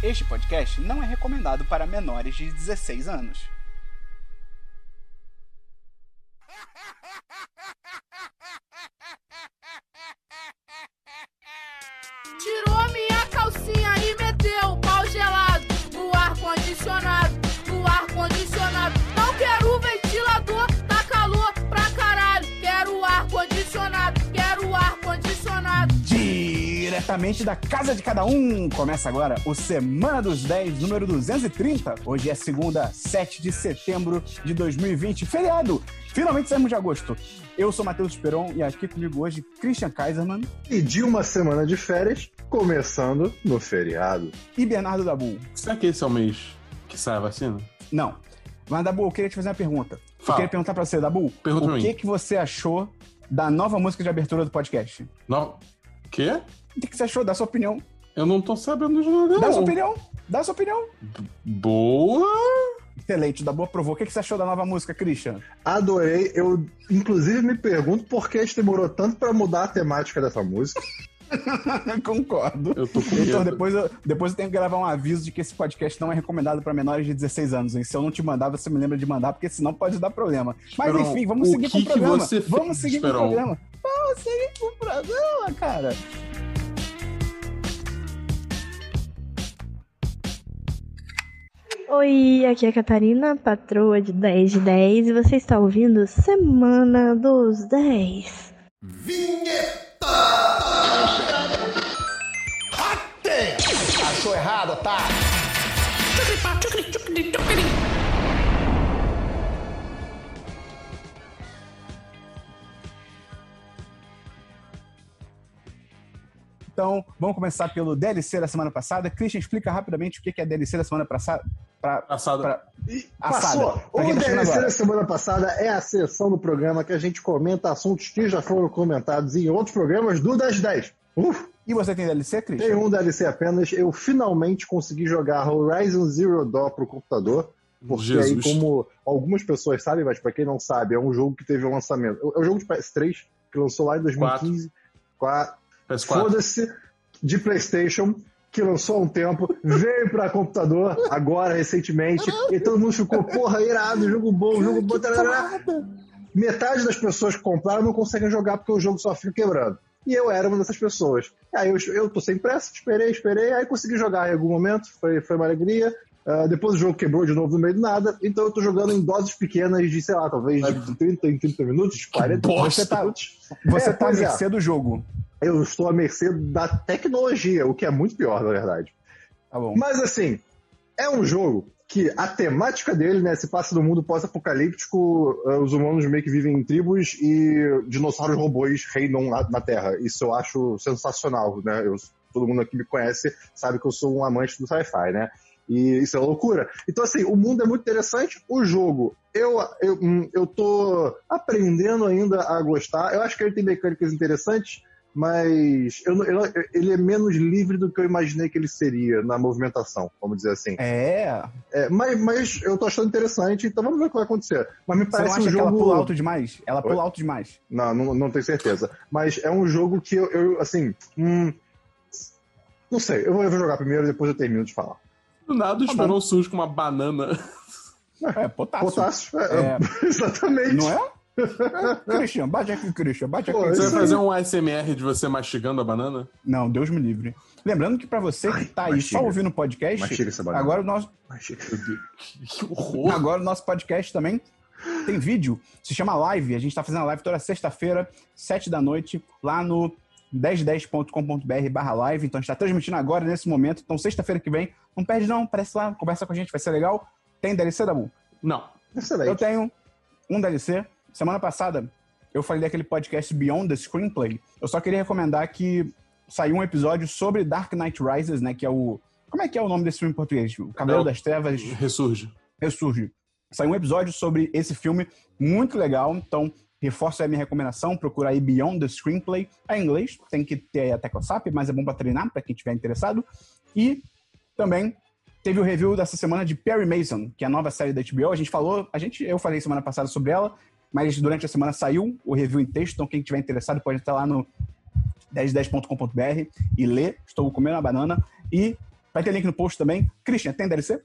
Este podcast não é recomendado para menores de 16 anos. Diretamente da casa de cada um, começa agora o Semana dos 10, número 230. Hoje é segunda, 7 de setembro de 2020, feriado. Finalmente saímos de agosto. Eu sou Matheus Esperon e aqui comigo hoje Christian Kaiserman E de uma semana de férias, começando no feriado. e Bernardo Dabu. Será que esse é o mês que sai a vacina? Não. Mas, Dabu, eu queria te fazer uma pergunta. Eu Fala. queria perguntar pra você, Dabu, Pergunta o que, mim. que você achou da nova música de abertura do podcast? Não. Quê? O que, que você achou? Dá sua opinião. Eu não tô sabendo de nada, Dá sua opinião. Dá sua opinião. Boa! Excelente, o Dabu aprovou. O que, que você achou da nova música, Christian? Adorei. Eu, inclusive, me pergunto por que a gente demorou tanto pra mudar a temática dessa música. Concordo. Eu tô com Então, medo. depois eu, depois eu tenho que gravar um aviso de que esse podcast não é recomendado pra menores de 16 anos. hein? Se eu não te mandar, você me lembra de mandar, porque senão pode dar problema. Mas Esperon, enfim, vamos seguir com o que que programa. você vamos seguir com o programa. Vamos seguir com o programa, cara. Oi, aqui é a Catarina, patroa de 10 de 10, e você está ouvindo Semana dos 10. Achou errado, tá? Então, vamos começar pelo DLC da semana passada. Christian, explica rapidamente o que é DLC da semana passada. Pra, Assado. pra- E Assada. passou. Pra O DLC da semana passada é a sessão do programa que a gente comenta assuntos que já foram comentados em outros programas do 1010. Uf, E você tem DLC, tem Christian? um DLC apenas. Eu finalmente consegui jogar Horizon Zero Dawn pro computador. Porque Jesus. aí, como algumas pessoas sabem, mas pra quem não sabe, é um jogo que teve um lançamento. É um jogo de PS3, que lançou lá em 2015. Quatro. PS4. Foda-se de PlayStation, que lançou há um tempo, veio pra computador agora, recentemente, e todo mundo ficou, porra, irado, jogo bom, jogo bom. tarará. Metade das pessoas que compraram não conseguem jogar porque o jogo só fica quebrando. E eu era uma dessas pessoas. Aí eu, eu tô sem pressa, esperei, esperei, aí consegui jogar em algum momento, foi, foi uma alegria. Ah, depois o jogo quebrou de novo no meio do nada, então eu tô jogando em doses pequenas de, sei lá, talvez de 30 em 30 minutos, 40 bosta. Você tá, minutos. você É, tá é. mercê do jogo. Eu estou à mercê da tecnologia, o que é muito pior, na verdade. Tá. Mas assim, é um jogo que a temática dele, né, se passa no mundo pós-apocalíptico, eh, os humanos meio que vivem em tribos e dinossauros robôs reinam na, na Terra. Isso eu acho sensacional, né? Eu, todo mundo aqui me conhece, sabe que eu sou um amante do sci-fi, né? E isso é loucura. Então, assim, o mundo é muito interessante. O jogo, eu, eu, hum, eu tô aprendendo ainda a gostar. Eu acho que ele tem mecânicas interessantes, mas eu, eu- ele é menos livre do que eu imaginei que ele seria na movimentação, vamos dizer assim. É. É, mas, mas eu tô achando interessante, então vamos ver o que vai acontecer. Mas me Você não parece acha um que jogo. ela pula alto demais? Ela pula Oi? alto demais. Não, não, não tenho certeza. Mas é um jogo que eu, eu, assim. hum, não sei, eu vou, eu vou jogar primeiro e depois eu termino de falar. Do nada, o Esperon surge com uma banana. É, potássio. Potássio, é, É. exatamente. Não é? Christian, bate aqui, Christian, bate aqui. Pô, Você vai fazer um ASMR de você mastigando a banana? Não, Deus me livre. Lembrando que pra você que tá aí mastiga. só ouvindo o podcast, Mastiga essa banana. agora o, nosso, Mas, Meu Deus. Que horror. agora o nosso podcast também tem vídeo. Se chama Live. A gente tá fazendo a live toda sexta-feira, sete da noite, lá no 1010.com.br barra live. Então a gente tá transmitindo agora, nesse momento. Então sexta-feira que vem, não perde não, aparece lá, conversa com a gente, vai ser legal. Tem DLC, Dabu? Não. Excelente. Eu tenho um DLC. Semana passada, eu falei daquele podcast Beyond the Screenplay. Eu só queria recomendar que saiu um episódio sobre Dark Knight Rises, né? Que é o. Como é que é o nome desse filme em português? O Cavaleiro É o- das Trevas Ressurge. Ressurge. Saiu um episódio sobre esse filme muito legal. Então, reforço aí a minha recomendação. Procura aí Beyond the Screenplay. É em inglês, tem que ter a tecla SAP, mas é bom pra treinar, pra quem estiver interessado. E também teve o review dessa semana de Perry Mason, que é a nova série da HBO. A gente falou, a gente, eu falei semana passada sobre ela, mas durante a semana saiu o review em texto, então quem estiver interessado pode estar lá no 1010.com.br e ler. Estou comendo a banana. E Vai ter link no post também. Christian, tem DLC?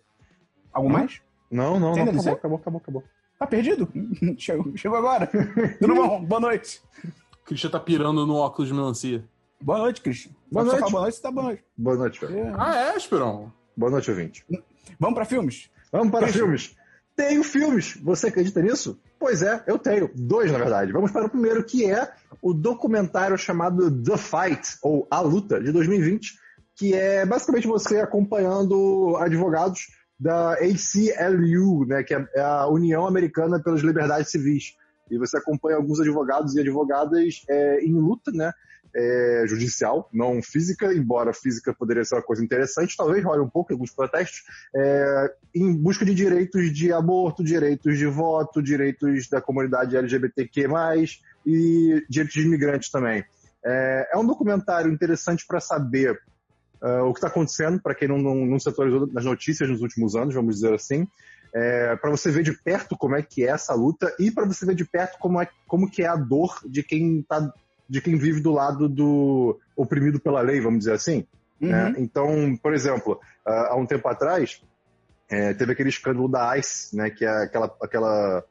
Algo Hum? mais? Não, não, Tem não. DLC? Acabou, acabou, acabou, acabou. Tá perdido? Chegou, chegou agora. Tudo bom? Boa noite. O Christian tá pirando no óculos de melancia. Boa noite, Christian. Boa noite. boa noite, você tá boa noite. Boa noite, velho. É. Ah, é, Esperon? Boa noite, ouvinte. Vamos pra filmes? Vamos para Christian. filmes. Tenho filmes. Você acredita nisso? Pois é, eu tenho. Dois, na verdade. Vamos para o primeiro, que é o documentário chamado The Fight, ou A Luta, de 2020, que é basicamente você acompanhando advogados da ACLU, né, que é a União Americana pelas Liberdades Civis. E você acompanha alguns advogados e advogadas é, em luta, né? É, judicial, não física, embora física poderia ser uma coisa interessante, talvez role um pouco em alguns protestos, é, em busca de direitos de aborto, direitos de voto, direitos da comunidade LGBTQ+, e direitos de imigrantes também. É, é um documentário interessante para saber ah, o que está acontecendo, para quem não, não, não se atualizou nas notícias nos últimos anos, vamos dizer assim, é, para você ver de perto como é que é essa luta e para você ver de perto como, é, como que é a dor de quem tá, de quem vive do lado do oprimido pela lei, vamos dizer assim. Uhum. né? Então, por exemplo, ah, há um tempo atrás é, teve aquele escândalo da ICE, né, que é aquela aquela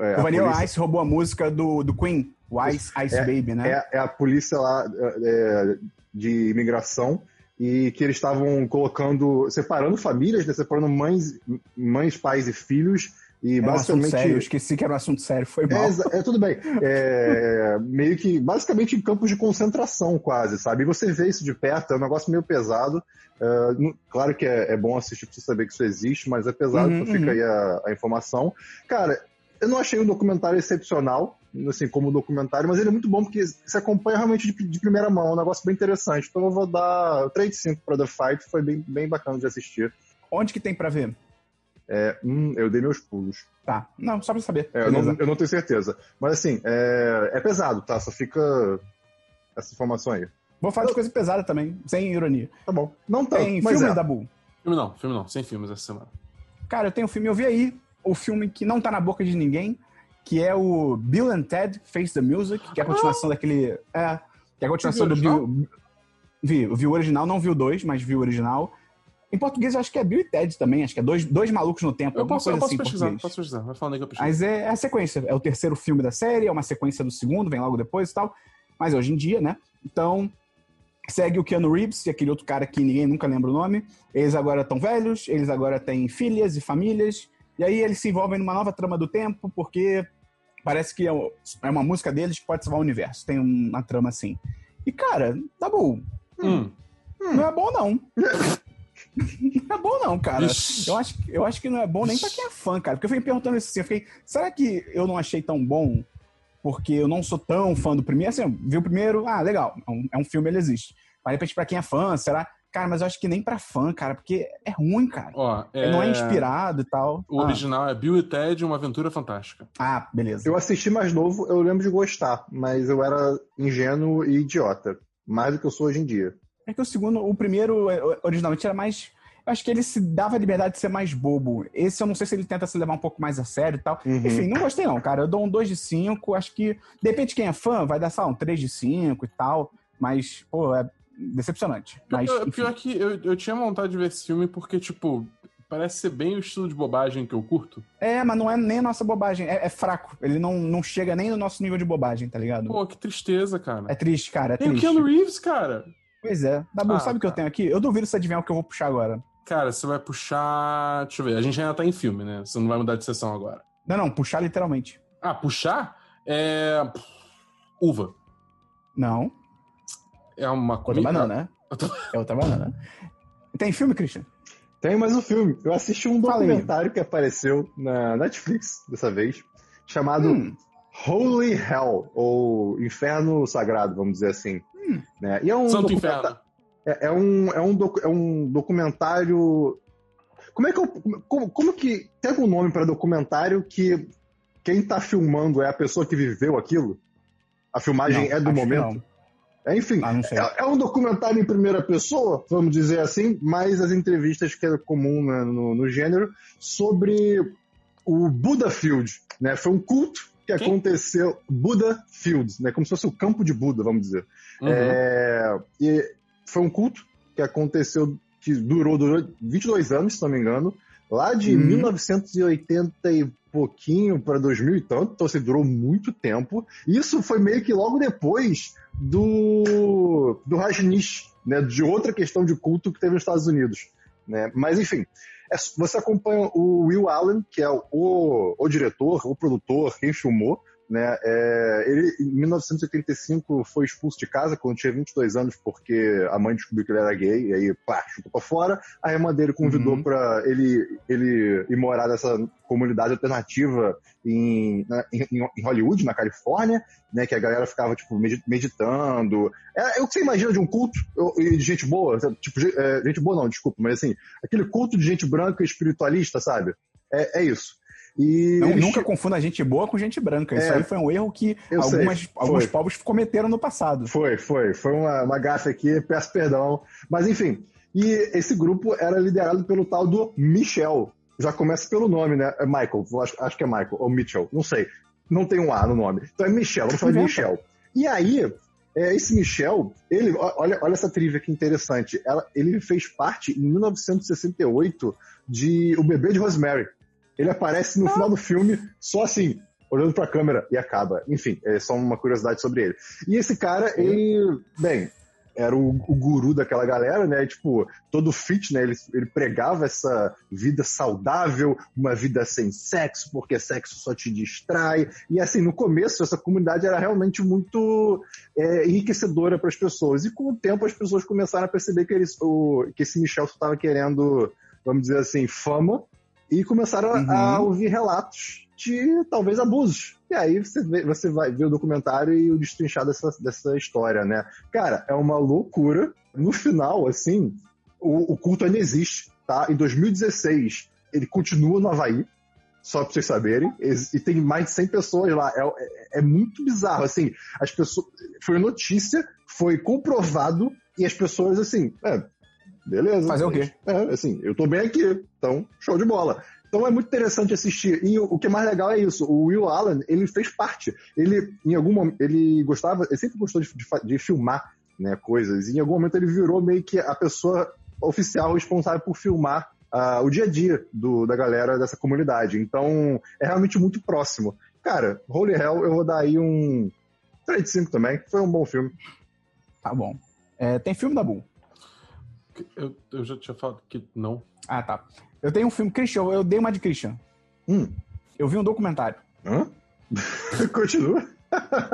é, a o Vanilla polícia- Ice roubou a música do, do Queen, o Ice Ice Baby, né? é, é a polícia lá é, de imigração e que eles estavam colocando, separando famílias, né, separando mães, mães, pais e filhos e É um basicamente sério, eu esqueci que era um assunto sério, foi mal. é, é, tudo bem. É, meio que, basicamente, em campos de concentração, quase, sabe? E você vê isso de perto, é um negócio meio pesado. É, claro que é, é bom assistir pra você saber que isso existe, mas é pesado, Uhum, então fica uhum. aí a, a informação. Cara, eu não achei um documentário excepcional, assim, como documentário, mas ele é muito bom porque se acompanha realmente de, de primeira mão, é um negócio bem interessante. Então eu vou dar 3 de 5 pra The Fight, foi bem, bem bacana de assistir. Onde que tem pra ver? É, hum, eu dei meus pulos. Tá, não, só pra saber. É, eu, não, eu não tenho certeza. Mas assim, é, é pesado, tá? Só fica essa informação aí. Vou falar de coisa pesada também, sem ironia. Tá bom. Não tanto, Tem mas filmes é. da Bull. Filme não, filme não, sem filmes essa semana. Cara, eu tenho um filme, eu vi aí o filme que não tá na boca de ninguém, que é o Bill and Ted Face the Music, que é a continuação daquele. É, que é a continuação do Bill. Vi, vi o original, não vi o dois, mas vi o original. Em português eu acho que é Bill e Ted também, acho que é dois, dois malucos no tempo, Eu alguma posso, eu coisa posso assim em pesquisar, português. posso pesquisar. Vai falando aí que eu pesquiso. Mas é, é a sequência, é o terceiro filme da série, é uma sequência do segundo, vem logo depois e tal. Mas hoje em dia, né? Então, segue o Keanu Reeves e aquele outro cara que ninguém nunca lembra o nome. Eles agora estão velhos, eles agora têm filhas e famílias. E aí eles se envolvem numa nova trama do tempo, porque parece que é é uma música deles que pode salvar o universo. Tem uma trama assim. E, cara, tá bom. Hum. Não é bom, não. Não é bom, não, cara. Ixi. Eu acho, eu acho que não é bom nem pra quem é fã, cara. Porque eu fiquei perguntando isso assim, eu fiquei, será que eu não achei tão bom porque eu não sou tão fã do primeiro? Assim, eu vi o primeiro, ah, legal, é um, é um filme, ele existe. Mas de repente, pra quem é fã, será? Cara, mas eu acho que nem pra fã, cara, porque é ruim, cara. Ó, Ele não é inspirado e tal. O ah, original é Bill e Ted, Uma Aventura Fantástica. ah, beleza. Eu assisti mais novo, eu lembro de gostar, mas eu era ingênuo e idiota. Mais do que eu sou hoje em dia. É que o segundo, o primeiro, eh, originalmente, era mais. Eu acho que ele se dava a liberdade de ser mais bobo. Esse eu não sei se ele tenta se levar um pouco mais a sério e tal. Uhum. Enfim, não gostei não, cara. Eu dou um 2 de 5. Acho que, depende de quem é fã, vai dar, lá, um 3 de 5 e tal. Mas, pô, é decepcionante. Mas, Pior, pior que eu, eu tinha vontade de ver esse filme porque, tipo, parece ser bem o estilo de bobagem que eu curto. É, mas não é nem a nossa bobagem. É, é fraco. Ele não, não chega nem no nosso nível de bobagem, tá ligado? Pô, que tristeza, cara. É triste, cara. É Tem o triste. Keanu Reeves, cara. Pois é. Dabu, Ah, sabe o que eu cara. tenho aqui? Eu duvido você adivinhar o que eu vou puxar agora. Cara, você vai puxar. Deixa eu ver, a gente ainda tá em filme, né? Você não vai mudar de sessão agora. Não, não, puxar literalmente. Ah, puxar? É. Uva. Não. É uma Outra comida. banana, né? É outra banana. Tem filme, Christian? Tem mais um filme. Eu assisti um documentário que apareceu na Netflix dessa vez, chamado Hum. Holy Hell, ou Inferno Sagrado, vamos dizer assim. Hum. Né? E é um Santo Inferno. É, é um, é, um docu- é um documentário. Como é que eu. Como, como que. Tem algum nome para documentário que quem tá filmando é a pessoa que viveu aquilo? A filmagem Não, é do momento? É, enfim, Ah, é, é um documentário em primeira pessoa, vamos dizer assim, mas as entrevistas que é comum né, no, no gênero, sobre o Buddha Field. Né? Foi um culto que aconteceu. Buddha Field, né? como se fosse o campo de Buda, vamos dizer. Uhum. É, e foi um culto que aconteceu que durou, durou 22 anos, se não me engano, lá de Uhum. 1980 e pouquinho para 2000 e tanto, então assim, durou muito tempo. Isso foi meio que logo depois do, do Rajneesh, né, de outra questão de culto que teve nos Estados Unidos. Né? Mas enfim, você acompanha o Will Allen, que é o, o diretor, o produtor, quem filmou, né? É, ele, em 1985, foi expulso de casa quando tinha 22 anos, porque a mãe descobriu que ele era gay, e aí, pá, chutou pra fora. A irmã dele convidou Uhum. pra ele, ele ir morar nessa comunidade alternativa em, na- em, em Hollywood, na Califórnia, né? Que a galera ficava, tipo, medi- meditando. É, é o que você imagina de um culto de gente boa, tipo, é, gente boa não, desculpa, mas assim, aquele culto de gente branca e espiritualista, sabe? É, é isso. E Não, eles nunca confunda gente boa com gente branca. Isso É. aí foi um erro que sei, algumas, alguns povos cometeram no passado. Foi, foi. Foi uma, uma gafe aqui, peço perdão. Mas enfim. E esse grupo era liderado pelo tal do Michel. Já começa pelo nome, né? É Michael, acho, acho que é Michael, ou Mitchell, não sei. Não tem um A no nome. Então é Michel, vamos falar de. Michel. E aí, é, esse Michel, ele, olha, olha essa trivia que interessante. Ela- ele fez parte, em 1968, de O Bebê de Rosemary. Ele aparece no final do filme só assim, olhando pra câmera e acaba. Enfim, é só uma curiosidade sobre ele. E esse cara, ele, bem, era o, o guru daquela galera, né? Tipo, todo fit, né? Ele, ele pregava essa vida saudável, uma vida sem sexo, porque sexo só te distrai. E assim, no começo, essa comunidade era realmente muito é, enriquecedora para as pessoas. E com o tempo, as pessoas começaram a perceber que, eles, o, que esse Michel estava querendo, vamos dizer assim, fama. E começaram a- Uhum. a ouvir relatos de talvez abusos. E aí você, vê- você vai ver o documentário e o destrinchar dessa, dessa história, né? Cara, é uma loucura. No final, assim, o, o culto ainda existe, tá? Em 2016, ele continua no Havaí, só pra vocês saberem, e tem mais de 100 pessoas lá. É, é- é muito bizarro, assim, as pessoas... Foi notícia, foi comprovado, e as pessoas, assim, é, beleza. Fazer o quê? É, assim, eu tô bem aqui, então, show de bola. Então é muito interessante assistir. E o, que é mais legal é isso. O Will Allen, ele fez parte. Ele, em algum momento, ele gostava, ele sempre gostou de, de de filmar né, coisas. E em algum momento ele virou meio que a pessoa oficial responsável por filmar ah, o dia a dia do- da galera dessa comunidade. Então é realmente muito próximo. Cara, Holy Hell, eu vou dar aí um 3 de 5 também. Foi um bom filme. Tá bom. É, tem filme da Bull. Eu, eu já tinha falado que não. Ah, tá. Eu tenho um filme. Christian, eu dei uma de Christian. Hum. Eu vi um documentário. Hã? Continua.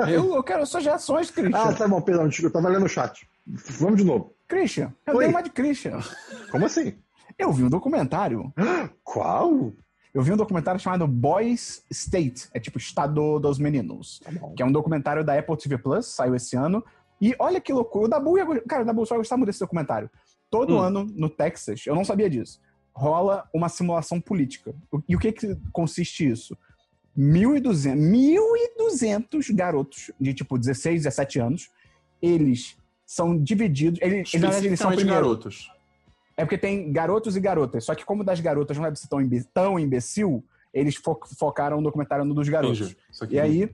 Eu, eu quero suas reações, Christian. Ah, tá bom, perdão, eu tava lendo o chat. Vamos de novo. Christian, eu Oi. dei uma de Christian. Como assim? Eu vi um documentário. Qual? Eu vi um documentário chamado Boys State. É tipo Estado dos Meninos. Tá. Que é um documentário da Apple TV Plus, saiu esse ano. E olha que loucura. O Dabu ia, cara, o Dabu só gostava muito desse documentário. Todo Hum. ano, no Texas, eu não sabia disso, rola uma simulação política. E o que, que consiste isso? 1.200, 1.200 garotos de tipo 16, 17 anos, eles são divididos. Eles, eles, eles são primeiro. garotos. É porque tem garotos e garotas. Só que como das garotas não deve ser tão, imbe- tão imbecil, eles fo- focaram no documentário no dos garotos. Entendi. E aí,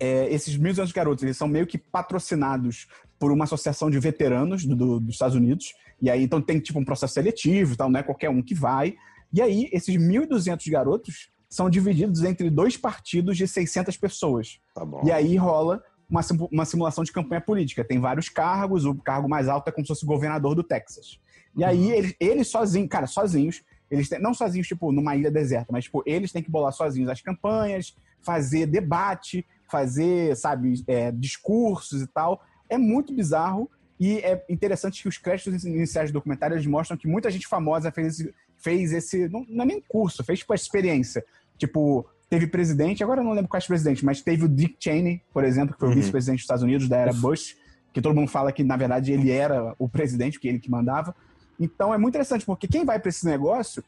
é, esses 1.200 garotos, eles são meio que patrocinados por uma associação de veteranos do- do- dos Estados Unidos. E aí, então tem tipo um processo seletivo e tal, não é qualquer um que vai. E aí, esses 1.200 garotos são divididos entre dois partidos de 600 pessoas. Tá bom. E aí rola uma, uma simulação de campanha política. Tem vários cargos, o cargo mais alto é como se fosse governador do Texas. E aí, eles, eles sozinhos, cara, sozinhos, eles têm, não sozinhos, tipo, numa ilha deserta, mas, tipo, eles têm que bolar sozinhos as campanhas, fazer debate, fazer, sabe, é, discursos e tal. É muito bizarro e é interessante que os créditos iniciais do documentário eles mostram que muita gente famosa fez esse, fez esse não, não é nem curso, fez, tipo, a experiência. Tipo, teve presidente, agora eu não lembro quais presidentes, mas teve o Dick Cheney, por exemplo, que foi o Uhum. vice-presidente dos Estados Unidos, da era Bush, que todo mundo fala que, na verdade, ele era o presidente, que ele que mandava. Então é muito interessante, porque quem vai para esse negócio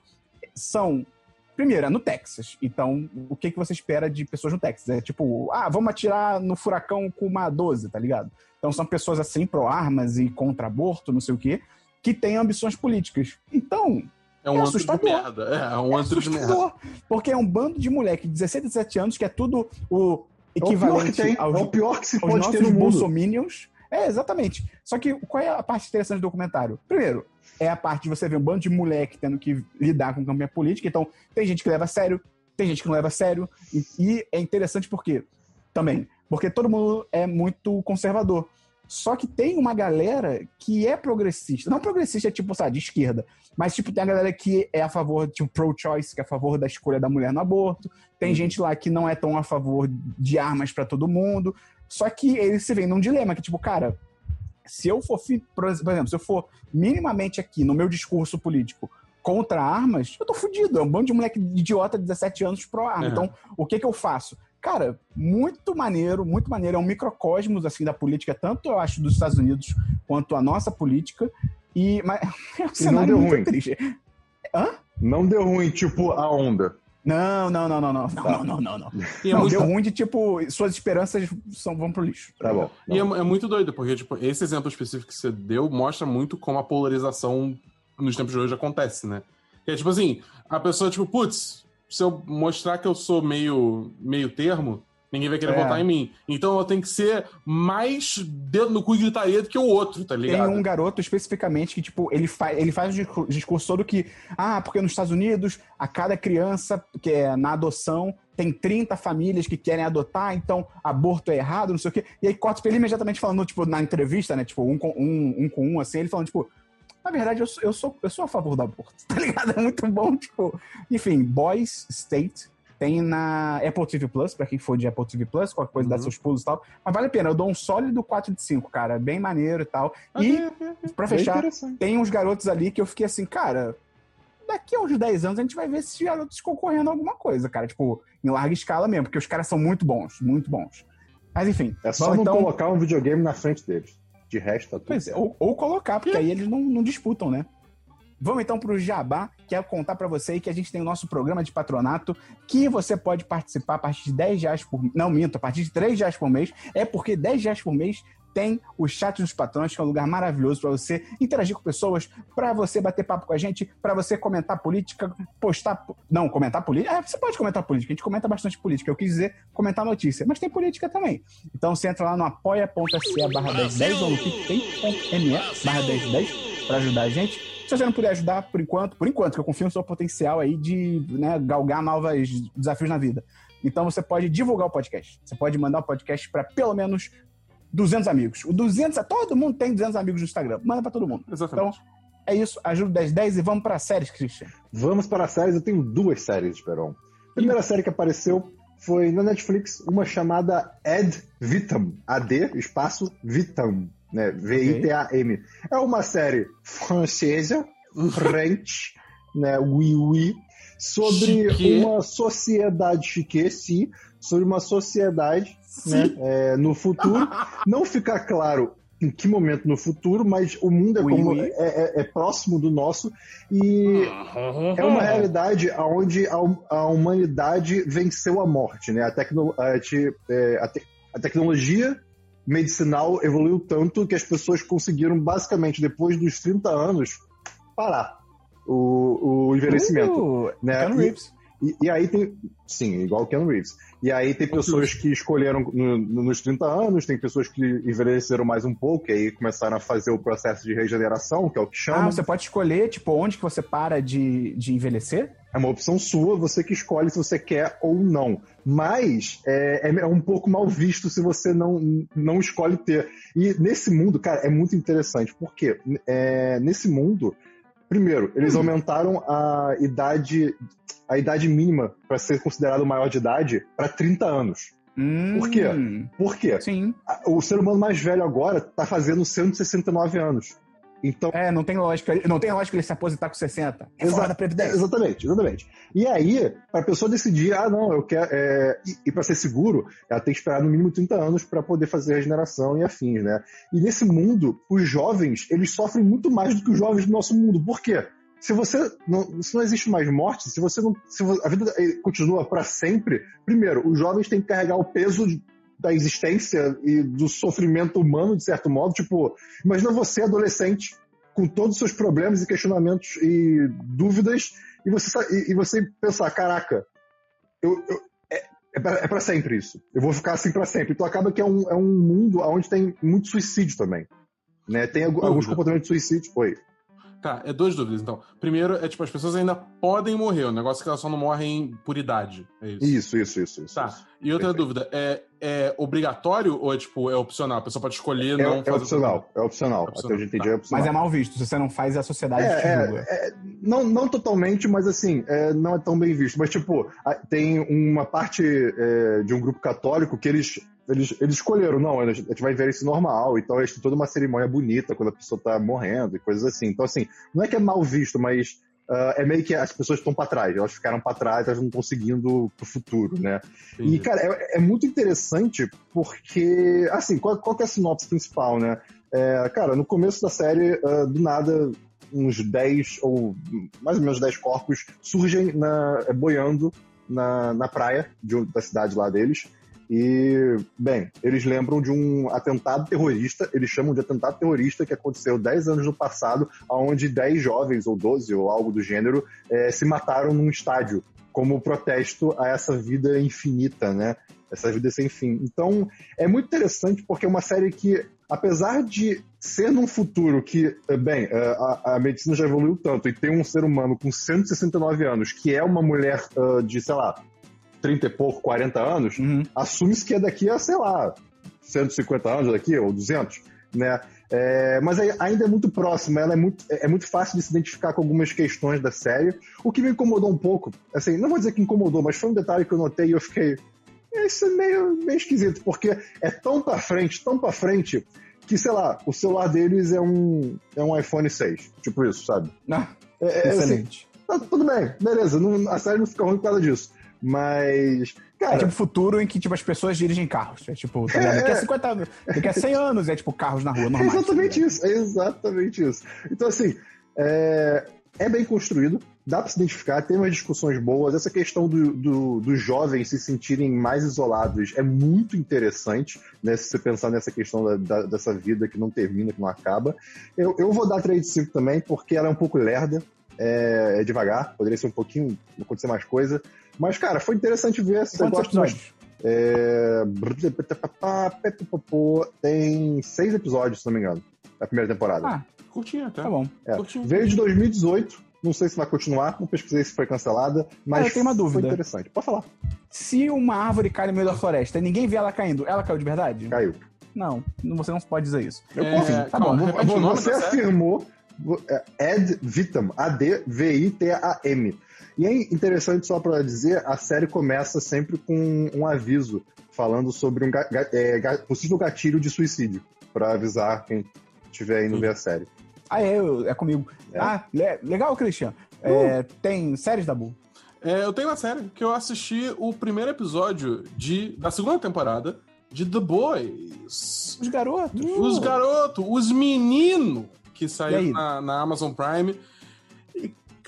são. Primeiro, é no Texas. Então, o que, que você espera de pessoas no Texas? É tipo, ah, vamos atirar no furacão com uma 12, tá ligado? Então, são pessoas assim, pró-armas e contra aborto, não sei o quê, que têm ambições políticas. Então, é um é antro de assustador. merda. É, é um é antro de merda. assustador. Porque é um bando de moleque de 17, 17 anos, que é tudo o É o equivalente aos, é o pior que se pode ter no mundo. bolsominions. É, exatamente. Só que qual é a parte interessante do documentário? Primeiro, é a parte de você ver um bando de moleque tendo que lidar com campanha política. Então, tem gente que leva a sério, tem gente que não leva a sério. E, e é interessante porque, também, porque todo mundo é muito conservador. Só que tem uma galera que é progressista. Não progressista, é tipo, sabe, de esquerda. Mas, tipo, tem a galera que é a favor, tipo, pro-choice, que é a favor da escolha da mulher no aborto. Tem gente lá que não é tão a favor de armas para todo mundo. Só que eles se veem num dilema, que, tipo, cara, se eu for, por exemplo, se eu for minimamente aqui no meu discurso político contra armas, eu tô fudido. É um bando de moleque idiota de 17 anos pro arma. Uhum. Então, o que que eu faço? Cara, muito maneiro, muito maneiro. É um microcosmos, assim, da política, tanto eu acho dos Estados Unidos quanto a nossa política. E, mas é um cenário deu ruim. triste. Hã? Não deu ruim, tipo, a onda. Não, não, não, não, não. Não, não, não, não. E é Não, muito deu ruim de, tipo, suas esperanças são, vão pro lixo. Tá bom. E é, é muito doido, porque, tipo, esse exemplo específico que você deu mostra muito como a polarização nos tempos de hoje acontece, né? Que é tipo assim, a pessoa, tipo, putz, se eu mostrar que eu sou meio, meio termo, ninguém vai querer É. votar em mim. Então eu tenho que ser mais dedo no cu e gritaria do que o outro, tá Tem ligado? um garoto especificamente que, tipo, ele, fa ele faz o discur- discurso todo que, ah, porque nos Estados Unidos, a cada criança que é na adoção, tem 30 famílias que querem adotar, então aborto é errado, não sei o quê. E aí corta pra ele imediatamente falando, tipo, na entrevista, né? Tipo, um com um, um com um, assim, ele falando, tipo, na verdade, eu sou, eu sou, eu sou a favor do aborto, tá ligado? É muito bom, tipo. Enfim, Boys State tem na Apple TV Plus, pra quem for de Apple TV Plus, qualquer coisa dá Uhum. seus pulos e tal. Mas vale a pena, eu dou um sólido 4 de 5, cara. Bem maneiro e tal. E, pra Bem fechar, interessante. tem uns garotos ali que eu fiquei assim, cara, daqui a uns 10 anos a gente vai ver esses garotos concorrendo a alguma coisa, cara. Tipo, em larga escala mesmo, porque os caras são muito bons, muito bons. Mas enfim, É só não então. colocar um videogame na frente deles. De resto, tá tudo Pois é, ou, ou colocar, porque aí eles não, não disputam, né? Vamos então para o Jabá, que é contar para você que a gente tem o nosso programa de patronato, que você pode participar a partir de 10 reais por Não, minto, a partir de 3 reais por mês. É porque 10 reais por mês tem o chat dos patrões, que é um lugar maravilhoso para você interagir com pessoas, para você bater papo com a gente, para você comentar política, postar. Não, comentar política. É, você pode comentar política, a gente comenta bastante política. Eu quis dizer comentar notícia, mas tem política também. Então você entra lá no apoia.se barra 1010 ou no picpay.me barra 1010 para ajudar a gente. Se você não puder ajudar por enquanto, por enquanto, que eu confio no seu potencial aí de né, galgar novos desafios na vida. Então você pode divulgar o podcast. Você pode mandar o podcast para pelo menos 200 amigos. O 200, todo mundo tem 200 amigos no Instagram. Manda para todo mundo. Exatamente. É isso, ajuda 1010 e vamos para séries, Christian. Vamos para as séries. Eu tenho duas séries, Esperon. A primeira série que apareceu foi na Netflix, uma chamada Ad Vitam. AD, espaço, Vitam. Né? V-I-T-A-M. É uma série francesa, French, né? Oui, oui, sobre Chique. uma sociedade chique, sim, sobre uma sociedade né, é, no futuro. Não fica claro em que momento no futuro, mas o mundo é, Oui, como, oui. é, é- é próximo do nosso e é uma realidade onde a, a humanidade venceu a morte, né? A, tecno, a, te- é, a te- a tecnologia medicinal evoluiu tanto que as pessoas conseguiram, basicamente, depois dos 30 anos, parar o, o envelhecimento. Uh, né? Keanu Reeves. E, e aí tem. Sim, igual o Ken Reeves. E aí tem pessoas que escolheram no- no- nos 30 anos, tem pessoas que envelheceram mais um pouco, e aí começaram a fazer o processo de regeneração, que é o que Ah, chama. você pode escolher, tipo, onde que você para de, de envelhecer? É uma opção sua, você que escolhe se você quer ou não. Mas é, é um pouco mal visto se você não, não escolhe ter. E nesse mundo, cara, é muito interessante, porque é, nesse mundo, primeiro, eles aumentaram a idade, a idade mínima para ser considerado maior de idade para 30 anos. Por quê? Hum, Por quê? Sim. O ser humano mais velho agora tá fazendo 169 anos. Então, É, não tem lógica. Não tem lógica ele se aposentar com 60. É Exa- fora da Previdência. Exatamente, exatamente. E aí, para a pessoa decidir, ah, não, eu quero. é, E, e para ser seguro, ela tem que esperar no mínimo 30 anos para poder fazer regeneração e afins, né? E nesse mundo, os jovens, eles sofrem muito mais do que os jovens do nosso mundo. Por quê? Se você não, se não existe mais morte, se você não, se a vida eh, continua para sempre, primeiro, os jovens têm que carregar o peso de- da existência e do sofrimento humano de certo modo. Tipo, imagina você adolescente com todos os seus problemas e questionamentos e dúvidas e você, e, e você pensar, caraca, eu, eu- é, é pra, é pra sempre isso. Eu vou ficar assim pra sempre. Então acaba que é um, é um mundo onde tem muito suicídio também. Né? Tem alguns comportamentos de suicídio. Oi. Tá, é duas dúvidas, então. Primeiro, é tipo, as pessoas ainda podem morrer, o negócio é que elas só não morrem por idade. É isso. Isso, isso, isso. isso Tá. isso. E outra Perfeito. dúvida, é, é obrigatório ou é tipo, é opcional? A pessoa pode escolher É, não é fazer opcional. É opcional. Opcional, Até entendi, tá. é opcional. Mas é mal visto. Se você não faz, a sociedade te É, julga. é, é, não, não totalmente, mas assim, é, não é tão bem visto. Mas, tipo, tem uma parte é, de um grupo católico que eles, eles, eles escolheram, não, a gente vai ver isso normal, então eles têm toda uma cerimônia bonita quando a pessoa tá morrendo e coisas assim. Então, assim, não é que é mal visto, mas ah, é meio que as pessoas estão pra trás, elas ficaram pra trás, elas não estão seguindo pro futuro, né? E, Entendi. cara, é, é muito interessante porque, assim, qual, qual que é a sinopse principal, né? É, cara, no começo da série, ah, do nada, uns 10 ou mais ou menos 10 corpos surgem na, boiando na, na praia de da cidade lá deles. E, bem, eles lembram de um atentado terrorista, eles chamam de atentado terrorista que aconteceu 10 anos no passado, onde 10 jovens, ou 12, ou algo do gênero, eh, se mataram num estádio, como protesto a essa vida infinita, né? Essa vida sem fim. Então, é muito interessante porque é uma série que, apesar de ser num futuro que, eh, bem, eh, a, a medicina já evoluiu tanto e tem um ser humano com 169 anos, que é uma mulher ah, de, sei lá, 30 e pouco, 40 anos, Uhum. assume-se que é daqui a, sei lá, 150 anos daqui, ou 200, né? É, mas ainda é muito próximo, ela é muito, é muito fácil de se identificar com algumas questões da série. O que me incomodou um pouco, assim, não vou dizer que incomodou, mas foi um detalhe que eu notei e eu fiquei. Isso é meio, meio esquisito, porque é tão pra frente, tão pra frente, que, sei lá, o celular deles é um, é um iPhone 6. Tipo isso, sabe? Ah, É, é, assim, excelente. tá, tudo bem, beleza, não- a série não fica ruim por causa disso. Mas, cara, É tipo futuro em que tipo, as pessoas dirigem carros. É tipo, tá ligado? Daqui a 50 anos, daqui a 100 anos é tipo carros na rua, É normais. exatamente tá isso, é exatamente isso. Então, assim, é, é bem construído, dá pra se identificar, tem umas discussões boas. Essa questão do, do- dos jovens se sentirem mais isolados é muito interessante, né? Se você pensar nessa questão da- da- dessa vida que não termina, que não acaba. Eu, eu vou dar 3 de 5 também, porque ela é um pouco lerda, é, é devagar, poderia ser um pouquinho, acontecer mais coisa. Mas, cara, foi interessante ver. Se você Quantos gosta mais episódios? é... Tem seis episódios, se não me engano, da primeira temporada. Ah, Curtinho até. tá bom. É. curtinho. Veio de 2018, não sei se vai continuar, não pesquisei se foi cancelada, mas Ah, eu tenho uma dúvida. foi interessante. Pode falar, Se uma árvore cai no meio da floresta e ninguém vê ela caindo, ela caiu de verdade? caiu. Não, você não pode dizer isso. Eu É, confio. tá calma, bom, nome Você série. afirmou é, Ad Vitam, A-D-V-I-T-A-M. E é interessante só pra dizer, a série começa sempre com um aviso falando sobre um ga- ga- é, ga- possível gatilho de suicídio, pra avisar quem estiver indo Sim. ver a série. Ah, é, é comigo. É. Ah, le- legal, Christian. É, tem séries da Bu? É, eu tenho uma série que eu assisti o primeiro episódio de, da segunda temporada de The Boys. Os garotos. Os garotos, os meninos que saíram na, na Amazon Prime.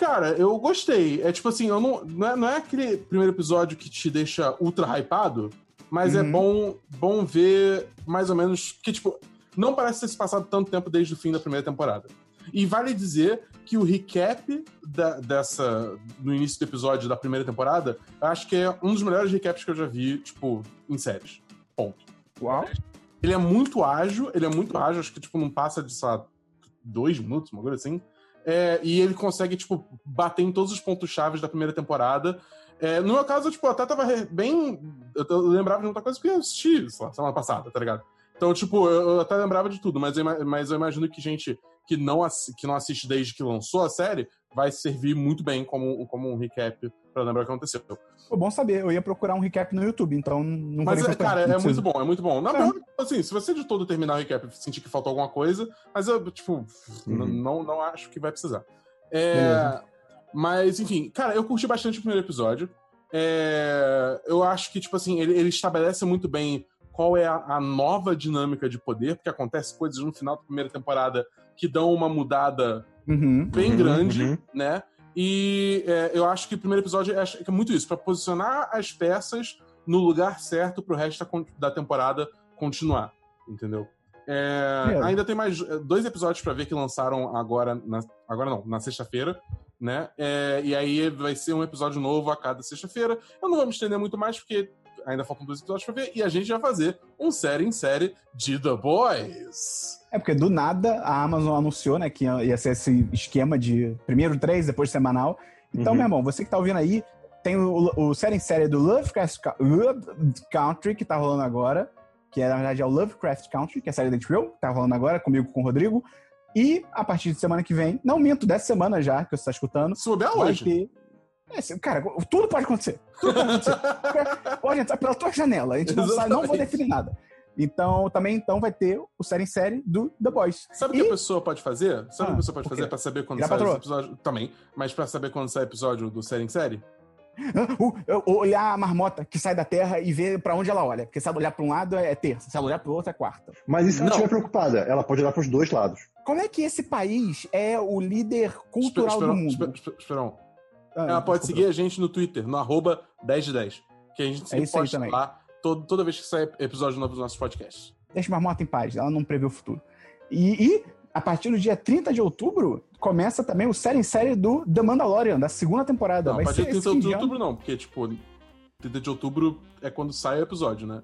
Cara, eu gostei. É tipo assim, eu não, não, é, não é aquele primeiro episódio que te deixa ultra hypado, mas é Uhum. bom, bom ver mais ou menos que, tipo, não parece ter se passado tanto tempo desde o fim da primeira temporada. E vale dizer que o recap da- dessa, no início do episódio da primeira temporada, eu acho que é um dos melhores recaps que eu já vi, tipo, em séries. Ponto. Uau. Ele é muito ágil, ele é muito ágil, acho que, tipo, não passa de, sei lá, dois minutos, uma coisa assim. É, e ele consegue, tipo, bater em todos os pontos chaves da primeira temporada. É, no meu caso, tipo, eu até tava bem... Eu, lembrava de muita coisa porque eu assisti, sei lá, semana passada, tá ligado? Então, tipo, eu, até lembrava de tudo, mas eu, mas eu imagino que gente que não, que não assiste desde que lançou a série vai servir muito bem como, como um recap pra lembrar o que aconteceu. Pô, bom saber. Eu ia procurar um recap no YouTube, então não Mas, é, cara, é muito bom, é muito bom. Na É. boa, assim, se você de todo terminar o recap e sentir que faltou alguma coisa, mas eu, tipo, Uhum. não, não acho que vai precisar. É, mas, enfim, cara, eu curti bastante o primeiro episódio. É, eu acho que, tipo assim, ele, ele estabelece muito bem qual é a, a nova dinâmica de poder, porque acontece coisas no final da primeira temporada que dão uma mudada Uhum. bem Uhum, grande, uhum. né? E é, eu acho que o primeiro episódio é, é muito isso, pra posicionar as peças no lugar certo pro resto da, da temporada continuar, entendeu? É, É. Ainda tem mais é, dois episódios pra ver que lançaram agora, na, agora não, na sexta-feira, né? É, e aí vai ser um episódio novo a cada sexta-feira. Eu não vou me estender muito mais porque ainda faltam dois episódios pra ver, e a gente vai fazer um série em série de The Boys. É porque do nada a Amazon anunciou, né, que ia ser esse esquema de primeiro três, depois semanal. Então, Uhum. meu irmão, você que tá ouvindo aí, tem o, o série em série do Lovecraft Love Country, que tá rolando agora, que é, na verdade é o Lovecraft Country, que é a série da HBO, que tá rolando agora comigo com o Rodrigo. E a partir de semana que vem, não minto, dessa semana já, que você tá escutando, Se bobear hoje. ter. É, cara, tudo pode acontecer. Tudo pode acontecer. pode entrar pela tua janela. A gente não sabe, não vou definir nada. Então, também então vai ter o série em série do The Boys. Sabe o E- que a pessoa pode fazer? Sabe o que Ah, a pessoa pode o fazer pra saber quando sai os patroa. episódios? Também, mas pra saber quando sai episódio do série em série? O- o- olhar a marmota que sai da terra e ver pra onde ela olha. Porque se ela olhar pra um lado é terça, se ela olhar pro outro é quarta. Mas e se ela Não. estiver preocupada? Ela pode olhar pros dois lados. Como é que esse país é o líder cultural Espera- do mundo? Esperão. Ah, Ela pode desculpa. seguir a gente no Twitter, no arroba 10 de 10. Que a gente sempre É isso aí posta também. lá todo, toda vez que sai episódio novo dos nossos podcasts. Deixa a marmota em paz, ela não prevê o futuro. E, e, a partir do dia 30 de outubro, começa também o série em série do The Mandalorian, da segunda temporada. Não, a Vai partir ser de esse 30 fim de ano. outubro não, porque, tipo, 30 de outubro é quando sai o episódio, né?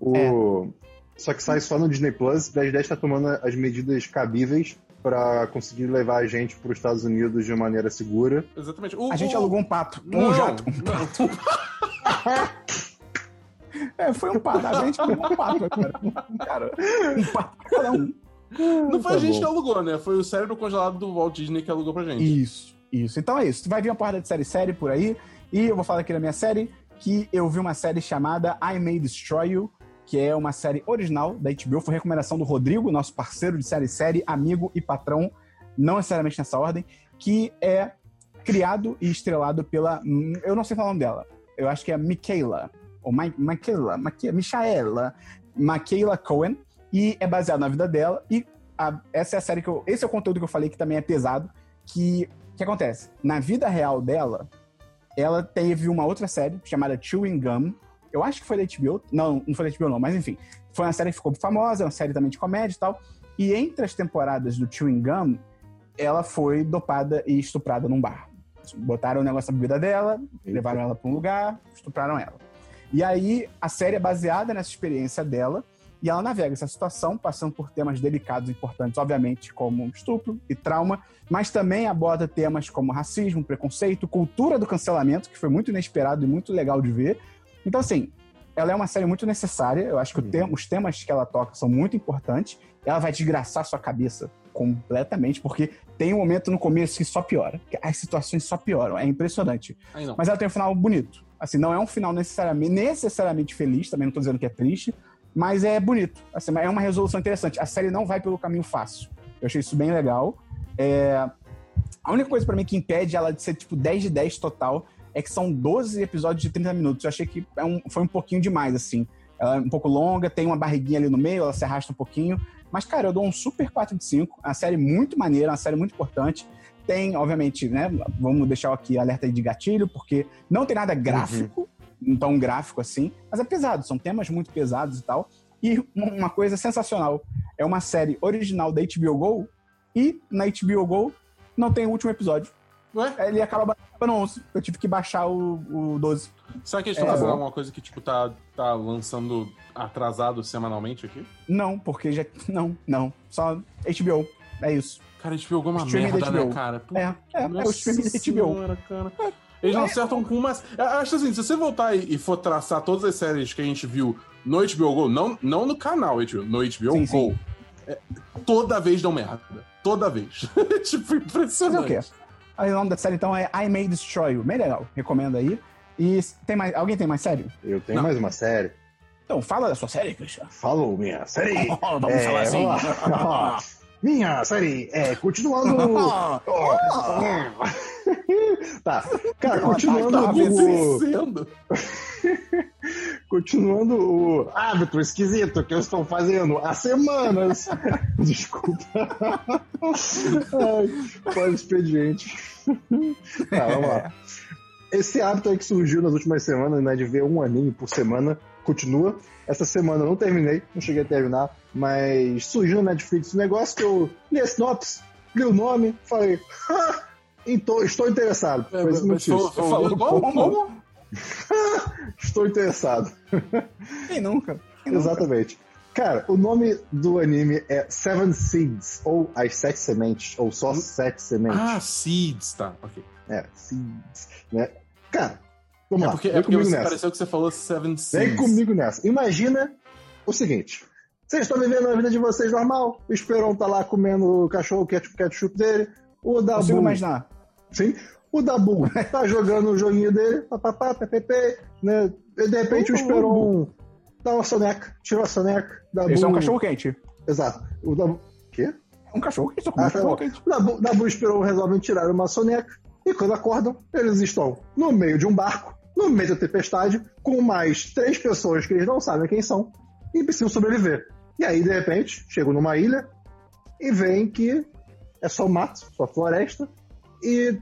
O... É. Só que sai só no Disney Plus. 1010 tá tomando as medidas cabíveis pra conseguir levar a gente pros Estados Unidos de maneira segura. Exatamente. O- A gente o- alugou um pato, Não, um jato. não. É, foi um pato. A gente alugou um pato, cara. Cara, um pato pra cada um. Não foi Tá a gente bom. que alugou, né? Foi o cérebro congelado do Walt Disney que alugou pra gente. Isso, isso. Então é isso. Vai vir uma porrada de série série por aí. E eu vou falar aqui da minha série, que eu vi uma série chamada I May Destroy You, que é uma série original da HBO. Foi recomendação do Rodrigo, nosso parceiro de série série, amigo e patrão, não necessariamente nessa ordem, que é criado e estrelado pela. hum, Eu não sei falar o nome dela. Eu acho que é Michaela. Ou Ma Michaela, Michaela, Michaela, Michaela Cohen. E é baseado na vida dela. E a- essa é a série que eu. Esse é o conteúdo que eu falei que também é pesado. Que o que acontece? Na vida real dela, ela teve uma outra série chamada Chewing Gum. Eu acho que foi da HBO. Não, não foi da HBO, não, mas enfim. Foi uma série que ficou famosa, uma série também de comédia e tal. E entre as temporadas do Chewing Gum, ela foi dopada e estuprada num bar. Botaram o negócio na bebida dela, levaram ela pra um lugar, estupraram ela. E aí a série é baseada nessa experiência dela e ela navega essa situação, passando por temas delicados e importantes, obviamente, como estupro e trauma, mas também aborda temas como racismo, preconceito, cultura do cancelamento, que foi muito inesperado e muito legal de ver. Então, assim, ela é uma série muito necessária. Eu acho que Uhum. tema- os temas que ela toca são muito importantes. Ela vai desgraçar sua cabeça completamente, porque tem um momento no começo que só piora. que As situações só pioram. É impressionante. Mas ela tem um final bonito. Assim, não é um final necessariamente, necessariamente feliz, também não tô dizendo que é triste, mas é bonito. Assim, é uma resolução interessante. A série não vai pelo caminho fácil. Eu achei isso bem legal. É, A única coisa pra mim que impede ela de ser tipo 10 de 10 total é que são 12 episódios de 30 minutos. Eu achei que é um- foi um pouquinho demais, assim. Ela é um pouco longa, tem uma barriguinha ali no meio, ela se arrasta um pouquinho. Mas, cara, eu dou um super 4 de 5. É uma série muito maneira, uma série muito importante. Tem, obviamente, né? Vamos deixar aqui alerta aí de gatilho, porque não tem nada gráfico, não tão gráfico assim, mas é pesado, são temas muito pesados e tal. E uma coisa sensacional: é uma série original da HBO Go, e na HBO Go não tem o último episódio. Ué? Ele acaba baixando 11. Eu tive que baixar o, o 12. Será que eles estão É. fazendo alguma coisa que, tipo, tá, tá lançando atrasado semanalmente aqui? Não, porque já. Não, não. Só HBO. É isso. Cara, a HBO é uma merda, né, cara? Puta É, é, é o streaming da HBO. senhora, cara. Eles não acertam com uma. Acho assim, se você voltar e e for traçar todas as séries que a gente viu no HBO Go, não, não no canal HBO, no HBO Sim, Go, sim. é, toda vez dão merda. Toda vez. tipo, Fazer o impressionante. quê? Aí o nome da série então é I May Destroy You. Bem legal. Recomendo aí. E tem mais. Alguém tem mais sério? Eu tenho Não. mais uma série. Então, fala da sua série, Christian. Falou, minha série. Vamos É, falar assim. minha série. É, continuando. tá. Cara, continuando tá, Tá o. Continuando o hábito esquisito que eu estou fazendo há semanas. Desculpa. Ai, quase expediente. Tá, vamos lá. Esse hábito aí que surgiu nas últimas semanas, né, de ver um anime por semana, continua. Essa semana eu não terminei, não cheguei a terminar, mas surgiu na Netflix um negócio que eu li a sinopse, li o nome, falei, "Ah, então, estou interessado. É, Foi esse motivo. como? como? Estou interessado. Quem nunca? Quem nunca? Exatamente. Cara, o nome do anime é Seven Seeds, ou As Sete Sementes, ou só Sete Sementes. Ah, Seeds, tá. Ok. É, Seeds, né? Cara, vamos É lá, porque, vem é porque comigo você nessa. pareceu que você falou Seven Vem Seeds. comigo nessa. Imagina o seguinte. Vocês estão vivendo a vida de vocês normal. O Esperon tá lá comendo o cachorro o ketchup, ketchup dele. O Dabu. Consigo imaginar. Sim. O Dabu tá jogando o joguinho dele, papapá, ppp, né? E de repente o Uh, Esperon dá uma soneca, tira uma soneca. Dabu... Esse é um cachorro quente. Exato. O Dabu. Quê? É um cachorro quente, tô comendo Ah, tá cachorro quente. O Dabu, Dabu e o Esperon resolvem tirar uma soneca. E quando acordam, eles estão no meio de um barco, no meio da tempestade, com mais três pessoas que eles não sabem quem são e precisam sobreviver. E aí, de repente, chegam numa ilha e veem que é só mato, só floresta. E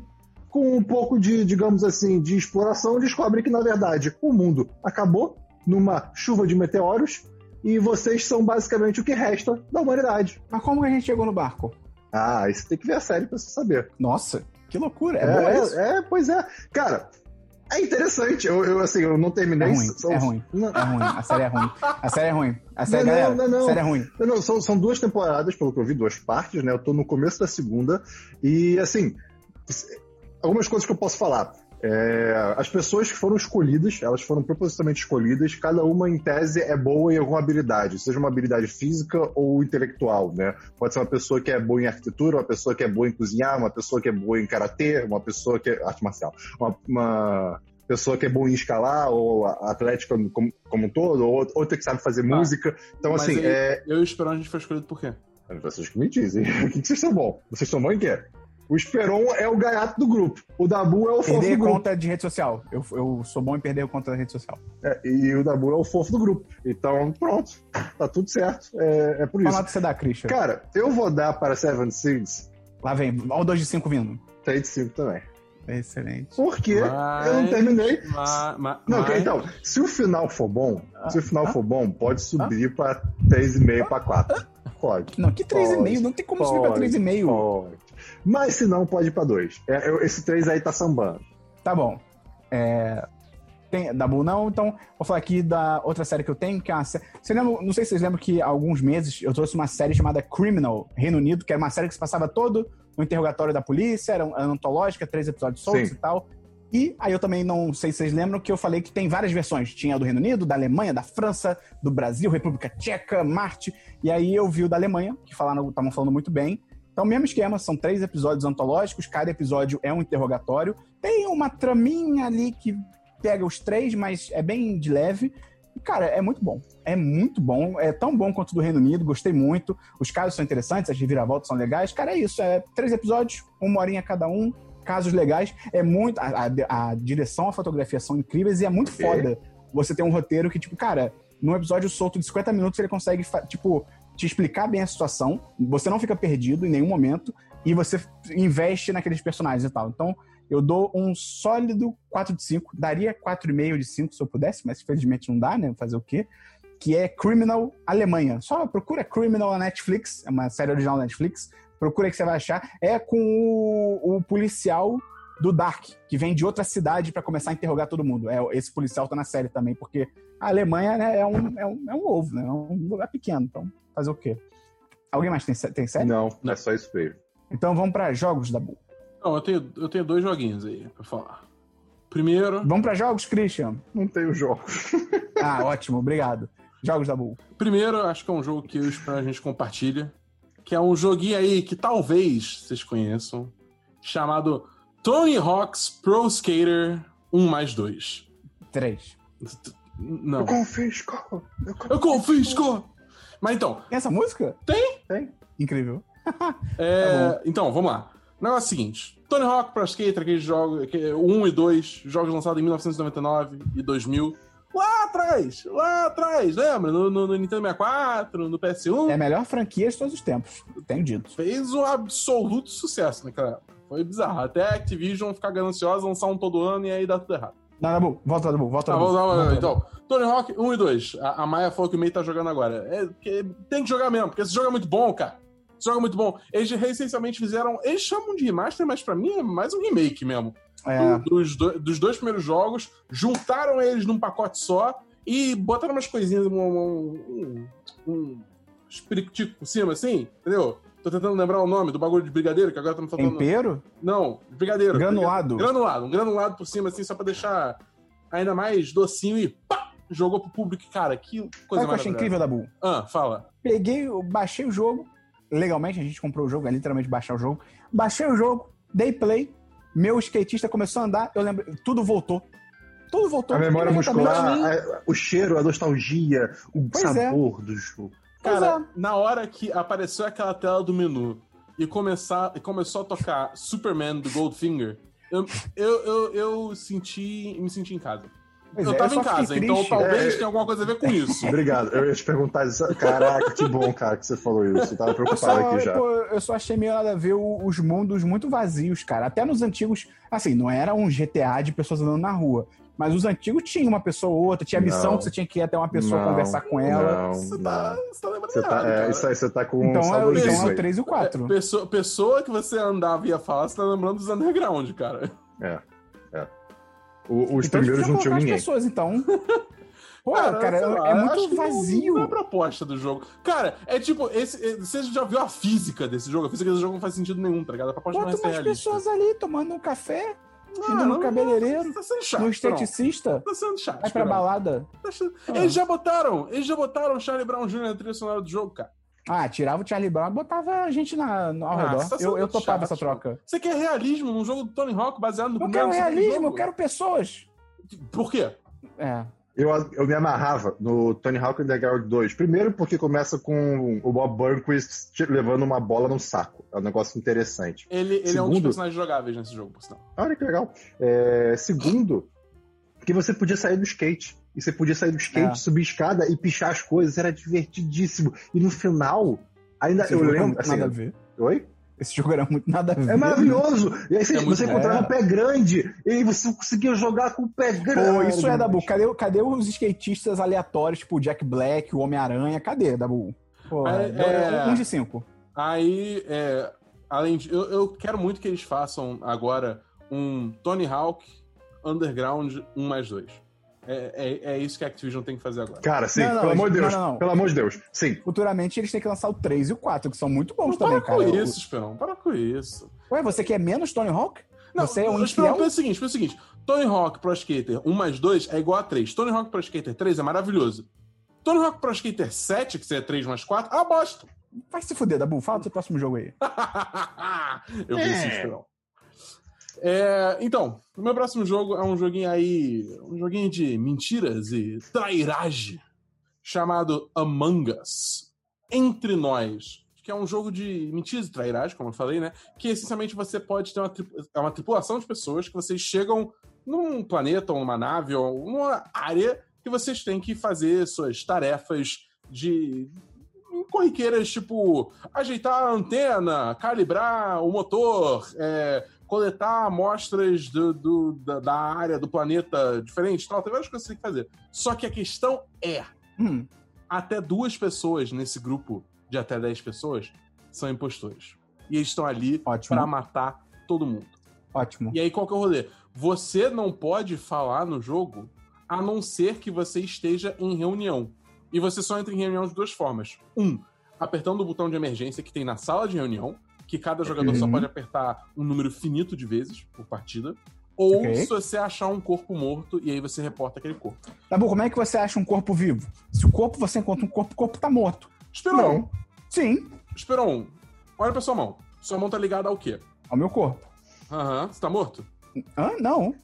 com um pouco de, digamos assim, de exploração, descobrem que, na verdade, o mundo acabou numa chuva de meteoros e vocês são basicamente o que resta da humanidade. Mas como que a gente chegou no barco? Ah, isso tem que ver a série pra você saber. Nossa, que loucura. É, É, boa é, isso. é, pois é. Cara, é interessante. Eu, eu, assim, eu não terminei. É ruim, são- é ruim. Não, É ruim, a série é ruim. A série é ruim. A série, Não, não, galera, não, não. a série é ruim. não, não, são, são duas temporadas, pelo que eu vi, duas partes, né? Eu tô no começo da segunda. E, assim, algumas coisas que eu posso falar. É, as pessoas que foram escolhidas, elas foram propositalmente escolhidas, cada uma em tese é boa em alguma habilidade, seja uma habilidade física ou intelectual, né? Pode ser uma pessoa que é boa em arquitetura, uma pessoa que é boa em cozinhar, uma pessoa que é boa em karatê, uma pessoa que é arte marcial, uma, uma pessoa que é boa em escalar ou atlética como, como um todo, ou outra que sabe fazer música. Então, Mas assim, aí, é, Eu e o Esperão a gente foi escolhido por quê? vocês que me dizem. O que que vocês são bons? Vocês são bons em quê? O Esperon é o gaiato do grupo. O Dabu é o fofo Perder do grupo. conta de rede social. Eu, eu sou bom em perder conta da rede social. É, e o Dabu é o fofo do grupo. Então, pronto. Tá tudo certo. É, é por Qual isso. nota você dá, Christian? Cara, eu vou dar para Seven Seeds Lá vem. Olha o 2 de 5 vindo. 3 de 5 também. Excelente. Porque eu não Mas- terminei. ma- ma- Não, mas- ok, então, se o final for bom, se o final ah, for bom, pode subir pra 3,5 pra 4. Pode. Não, que 3,5? Pode, Não tem como subir pra pode, 3,5. Pode. Mas se não, pode ir pra 2. É, eu- esse 3 aí tá sambando. Tá bom. É... Tem Dabu não, então vou falar aqui da outra série que eu tenho, que é uma série. Não sei se vocês lembram que há alguns meses eu trouxe uma série chamada Criminal, Reino Unido, que era uma série que se passava todo no interrogatório da polícia, era era antológica, três episódios soltos Sim. e tal. E aí eu também não sei se vocês lembram que eu falei que tem várias versões. Tinha a do Reino Unido, da Alemanha, da França, do Brasil, República Tcheca, Marte. E aí eu vi o da Alemanha, que falaram, estavam falando muito bem. Então, mesmo esquema, são três episódios antológicos, cada episódio é um interrogatório. Tem uma traminha ali que pega os três, mas é bem de leve. E, cara, é muito bom. É muito bom. É tão bom quanto do Reino Unido, gostei muito. Os casos são interessantes, as reviravoltas são legais. Cara, é isso. É três episódios, uma horinha cada um, casos legais. É muito. A, a- a direção, a fotografia são incríveis e é muito foda você ter um roteiro que, tipo, cara, num episódio solto de 50 minutos ele consegue, tipo, te explicar bem a situação. Você não fica perdido em nenhum momento e você investe naqueles personagens e tal. Então, eu dou um sólido 4 de 5. Daria 4,5 de 5 se eu pudesse, mas infelizmente não dá, né? Fazer o quê? Que é Criminal Alemanha. Só procura Criminal na Netflix, é uma série original da Netflix. Procura que você vai achar. É com o, o policial do Dark, que vem de outra cidade pra começar a interrogar todo mundo. É, esse policial tá na série também, porque a Alemanha né, é, um, é, um, é um ovo, né? É um lugar pequeno. Então, fazer o quê? Alguém mais tem, tem série? Não, Não. é só isso mesmo. Então vamos pra jogos da Bu. Não, eu tenho, eu tenho dois joguinhos aí pra falar. Primeiro, Vamos pra jogos, Christian? Não tenho jogo. Ah, ótimo, obrigado. Jogos da Bu. primeiro, acho que é um jogo que eu espero a gente compartilha, que é um joguinho aí que talvez vocês conheçam, chamado Tony Hawk's Pro Skater 1 mais 2. Três. Não. Eu confisco. Eu Eu confisco! Mas então, Tem essa música? Tem. Incrível. É, então, vamos lá. O negócio é o seguinte: Tony Hawk Pro Skater, aqueles jogos, que, 1 e 2, jogos lançados em 1999 e 2000. Lá atrás, lá atrás, lembra? No, no- no Nintendo 64, no PS1. É a melhor franquia de todos os tempos. Tenho dito. Fez um absoluto sucesso naquela época. Foi bizarro. Até a Activision ficar gananciosa, lançar um todo ano e aí dá tudo errado. Não, da Bu. Volta da Bu. Volta Tá, Volta então. Tony Hawk 1 e 2. A, a Maia falou que o May tá jogando agora. É, que tem que jogar mesmo, porque esse jogo é muito bom, cara. Esse jogo é muito bom. Eles essencialmente fizeram. Eles chamam de remaster, mas pra mim é mais um remake mesmo. É, Do- Dos, do- dos dois primeiros jogos, juntaram eles num pacote só e botaram umas coisinhas, um. um, um, um por cima, assim, entendeu? Tô tentando lembrar o nome do bagulho de brigadeiro, que agora tá me faltando. tempero, Não, brigadeiro. granulado. Granulado, um granulado por cima, assim, só pra deixar ainda mais docinho e pá! Jogou pro público. Cara, que coisa Sabe o que eu achei incrível, Dabu? Ah, fala. Peguei, eu baixei o jogo, legalmente, a gente comprou o jogo, é literalmente baixar o jogo. Baixei o jogo, dei play, meu skatista começou a andar, eu lembro, tudo voltou. Tudo voltou. A memória muscular, a- o cheiro, a nostalgia, o Pois é. sabor do jogo. Cara, é. na hora que apareceu aquela tela do menu e, começar, e começou a tocar Superman do Goldfinger, eu, eu, eu, eu senti, me senti em casa. Pois eu é, tava só em casa, triste. então talvez É. tenha alguma coisa a ver com isso. Obrigado. Eu ia te perguntar isso. Caraca, que bom, cara, que você falou isso. Eu tava Eu preocupado só, aqui já. pô, eu só achei meio nada a ver os mundos muito vazios, cara. Até nos antigos, assim, não era um GTA de pessoas andando na rua. Mas os antigos tinha uma pessoa ou outra, tinha missão Não. que você tinha que ir até uma pessoa Não, conversar com ela. Não, Você tá, você tá lembrando Você tá, errado, é, cara. isso aí, você tá com Então, é, o- saudosismo então é o aí. 3 e o 4. Pessoa, pessoa que você andava e ia falar, você tá lembrando dos underground, cara. É, é. O- os então, primeiros não tinha tinham ninguém. pessoas, então. Pô, cara, é, lá, é muito não- vazio. Não é a proposta do jogo. Cara, é tipo, esse, é- você já viu a física desse jogo? A física desse jogo não faz sentido nenhum, tá ligado? A proposta não é Bota umas realista. pessoas ali tomando um café, Ah, indo no cabeleireiro, Tá sendo chato. no esteticista, Tá sendo chato. vai pra balada. Tá sendo- Ah. Eles já botaram, eles já botaram o Charlie Brown Jr. na trilha sonora do jogo, cara. Ah, tirava o Charlie Brown e botava a gente na, no, ao Ah, redor. tá eu, eu topava chato, essa troca. Você quer realismo num jogo do Tony Hawk baseado no Eu quero realismo, eu quero pessoas. Por quê? É. Eu, eu me amarrava no Tony Hawk Underground 2. Primeiro porque começa com o Bob Burnquist levando uma bola no saco. É um negócio interessante. Ele, ele é um dos Segundo- personagens jogáveis nesse jogo, por sinal. Olha que legal. É, segundo, que você podia sair do skate. E você podia sair do skate, É. subir escada e pichar as coisas. Era divertidíssimo. E no final, ainda Esse eu lembro. Assim, nada a ver. Oi? Esse jogo era muito nada a ver. É maravilhoso! E aí você, É você encontrava É. o pé grande, e aí você conseguia jogar com o pé grande. Pô, isso é, Dabu. Cadê, cadê os skatistas aleatórios, tipo o Jack Black, o Homem-Aranha? Cadê, Dabu? Pô, É, é. um de cinco. Aí, é, além de. Eu, eu quero muito que eles façam agora um Tony Hawk Underground 1 mais 2. É, é, é isso que a Activision tem que fazer agora. Cara, sim, Não, não, pelo amor de não, Deus. não, não. Pelo amor de Deus. Sim. Futuramente eles têm que lançar o 3 e o 4, que são muito bons Não, também, para cara. com isso, Esperão. Para com isso. Ué, você quer menos Tony Hawk? você é um Esperão, pensa o seguinte, pensa o seguinte. Tony Hawk Pro Skater 1 mais 2 é igual a 3. Tony Hawk Pro Skater 3 é maravilhoso. Tony Hawk Pro Skater 7, que seria 3 mais 4, é uma bosta. Vai se fuder, Dabu. Fala do seu próximo jogo aí. Eu vi É. esse Esperão. É, então, o meu próximo jogo é um joguinho aí. Um joguinho de mentiras e trairagem. Chamado Among Us. Entre Nós. Que é um jogo de mentiras e trairagem, como eu falei, né? Que essencialmente você pode ter uma, tri- é uma tripulação de pessoas que vocês chegam num planeta ou numa nave ou numa área que vocês têm que fazer suas tarefas de corriqueiras, tipo ajeitar a antena, calibrar o motor, é, coletar amostras do, do- da, da área do planeta diferente, tal, tem várias coisas que você tem que fazer. Só que a questão é, Hum, até duas pessoas nesse grupo de até 10 pessoas são impostores. E eles estão ali ótimo. pra matar todo mundo. Ótimo. E aí, qual que é o rolê? Você não pode falar no jogo a não ser que você esteja em reunião. E você só entra em reunião de duas formas. Um, apertando o botão de emergência que tem na sala de reunião, que cada jogador só Uhum. pode apertar um número finito de vezes por partida. Ou Ok. se você achar um corpo morto e aí você reporta aquele corpo. Dabu, como é que você acha um corpo vivo? Se o corpo você encontra um corpo, o corpo tá morto. Esperon, Não. Sim, Esperon, olha pra sua mão. Sua mão tá ligada ao quê? ao meu corpo. Aham, você tá morto? Hã? Não.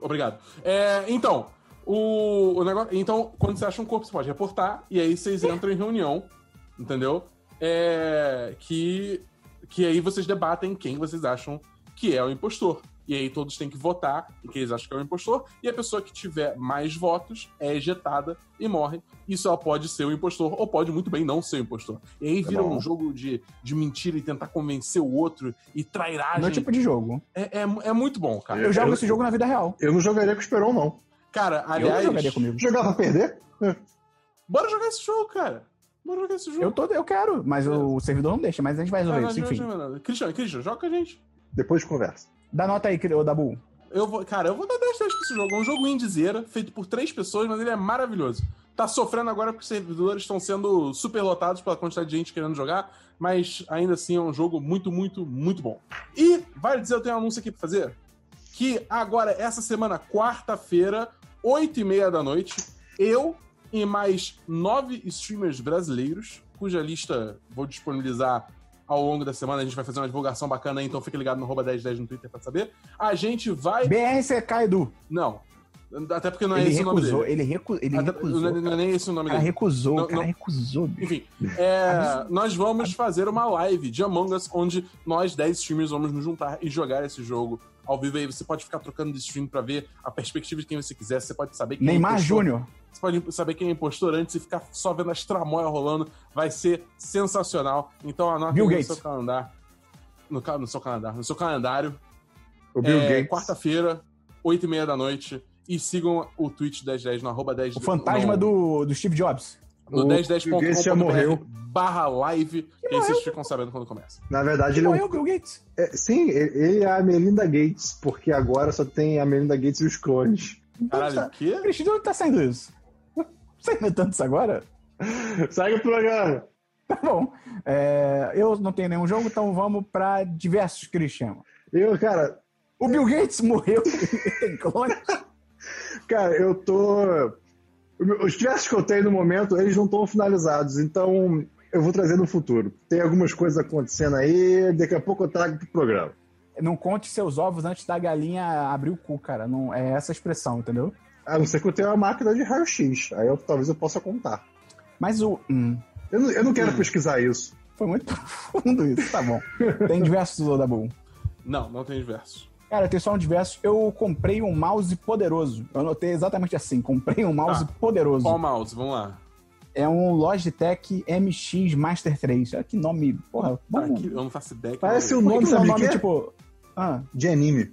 Obrigado. É, então, o, o negócio. Então, quando você acha um corpo, você pode reportar, e aí vocês entram em reunião, entendeu? É, que, que aí vocês debatem quem vocês acham que é o impostor. E aí todos têm que votar em quem eles acham que é o impostor, e a pessoa que tiver mais votos é ejetada e morre. Isso ela pode ser o impostor, ou pode muito bem não ser o impostor. E aí Tá vira bom. um jogo de, de mentira e tentar convencer o outro e trairagem. Meu tipo de jogo. É, é, é muito bom, cara. Eu jogo eu- esse jogo na vida real. Eu não jogaria com o Esperon, não. Cara, Eu não aliás. jogaria comigo. Jogar pra perder? Bora jogar esse jogo, cara. Bora jogar esse jogo. Eu, tô, eu quero, mas o, o servidor não deixa, mas a gente vai resolver Ah, isso, não, enfim. Christian, Christian, joga com a gente. Depois de conversa. Dá nota aí, ô Dabu. Eu vou, cara, eu vou dar 10 10 pra esse jogo. É um jogo indizeira, feito por três pessoas, mas ele é maravilhoso. Tá sofrendo agora porque os servidores estão sendo super lotados pela quantidade de gente querendo jogar, mas ainda assim é um jogo muito, muito, muito bom. E, vale dizer, eu tenho um anúncio aqui pra fazer, que agora, essa semana, quarta-feira, 8 e meia da noite, eu e mais nove streamers brasileiros, cuja lista vou disponibilizar ao longo da semana, a gente vai fazer uma divulgação bacana aí, então fique ligado no arroba 1010 no Twitter pra saber. A gente vai... BRCK Edu. Não. Até porque não é ele esse o nome recusou, dele. ele, recu, ele Até- recusou. não, é- não é nem esse o nome cara dele. recusou, Não, cara não. recusou. bicho. Enfim, é, nós vamos fazer uma live de Among Us, onde nós, 10 streamers, vamos nos juntar e jogar esse jogo ao vivo. Aí você pode ficar trocando de stream pra ver a perspectiva de quem você quiser. Você pode saber quem é Neymar impostor. Júnior. Você pode saber quem é impostor antes e ficar só vendo as tramóias rolando. Vai ser sensacional. Então anota no seu calendário. No, no seu calendário. No seu calendário. O Bill É, Gates. Quarta-feira, 8 e meia da noite. E sigam o tweet 1010 no arroba 10 O fantasma no, do, do Steve Jobs. No O Bill Gates já 1010.com.br morreu. barra live, que aí vocês ficam sabendo quando começa. Na verdade, Ele ele é um morreu, Bill Gates. É, sim, ele é a Melinda Gates, porque agora só tem a Melinda Gates e os clones. Caralho, tá- o quê? Cristian, de onde tá saindo isso? Você inventando isso agora? Segue o programa. Tá bom. É, eu não tenho nenhum jogo, então vamos pra diversos, Cristian. Eu, cara, O Bill Gates morreu. tem clone. cara, eu tô. Os diversos que eu tenho no momento, eles não estão finalizados, então eu vou trazer no futuro. Tem algumas coisas acontecendo aí, daqui a pouco eu trago pro programa. Não conte seus ovos antes da galinha abrir o cu, cara. Não, é essa a expressão, entendeu? A não ser que eu tenha uma máquina de raio-x, aí eu, talvez eu possa contar. Mas o. hum, Eu não, eu não quero pesquisar isso. foi muito profundo isso, tá bom. Tem diversos do Dabu. Não, não tem verso. Cara, tem só um diverso. Eu comprei um mouse poderoso. Eu anotei exatamente assim: comprei um mouse Tá. poderoso. Qual mouse? Vamos lá. É um Logitech MX Master 3. Olha que nome. Porra, Tá vamos. aqui, eu não faço ideia. Parece que nome, que não é um de nome tipo. Ah, De anime.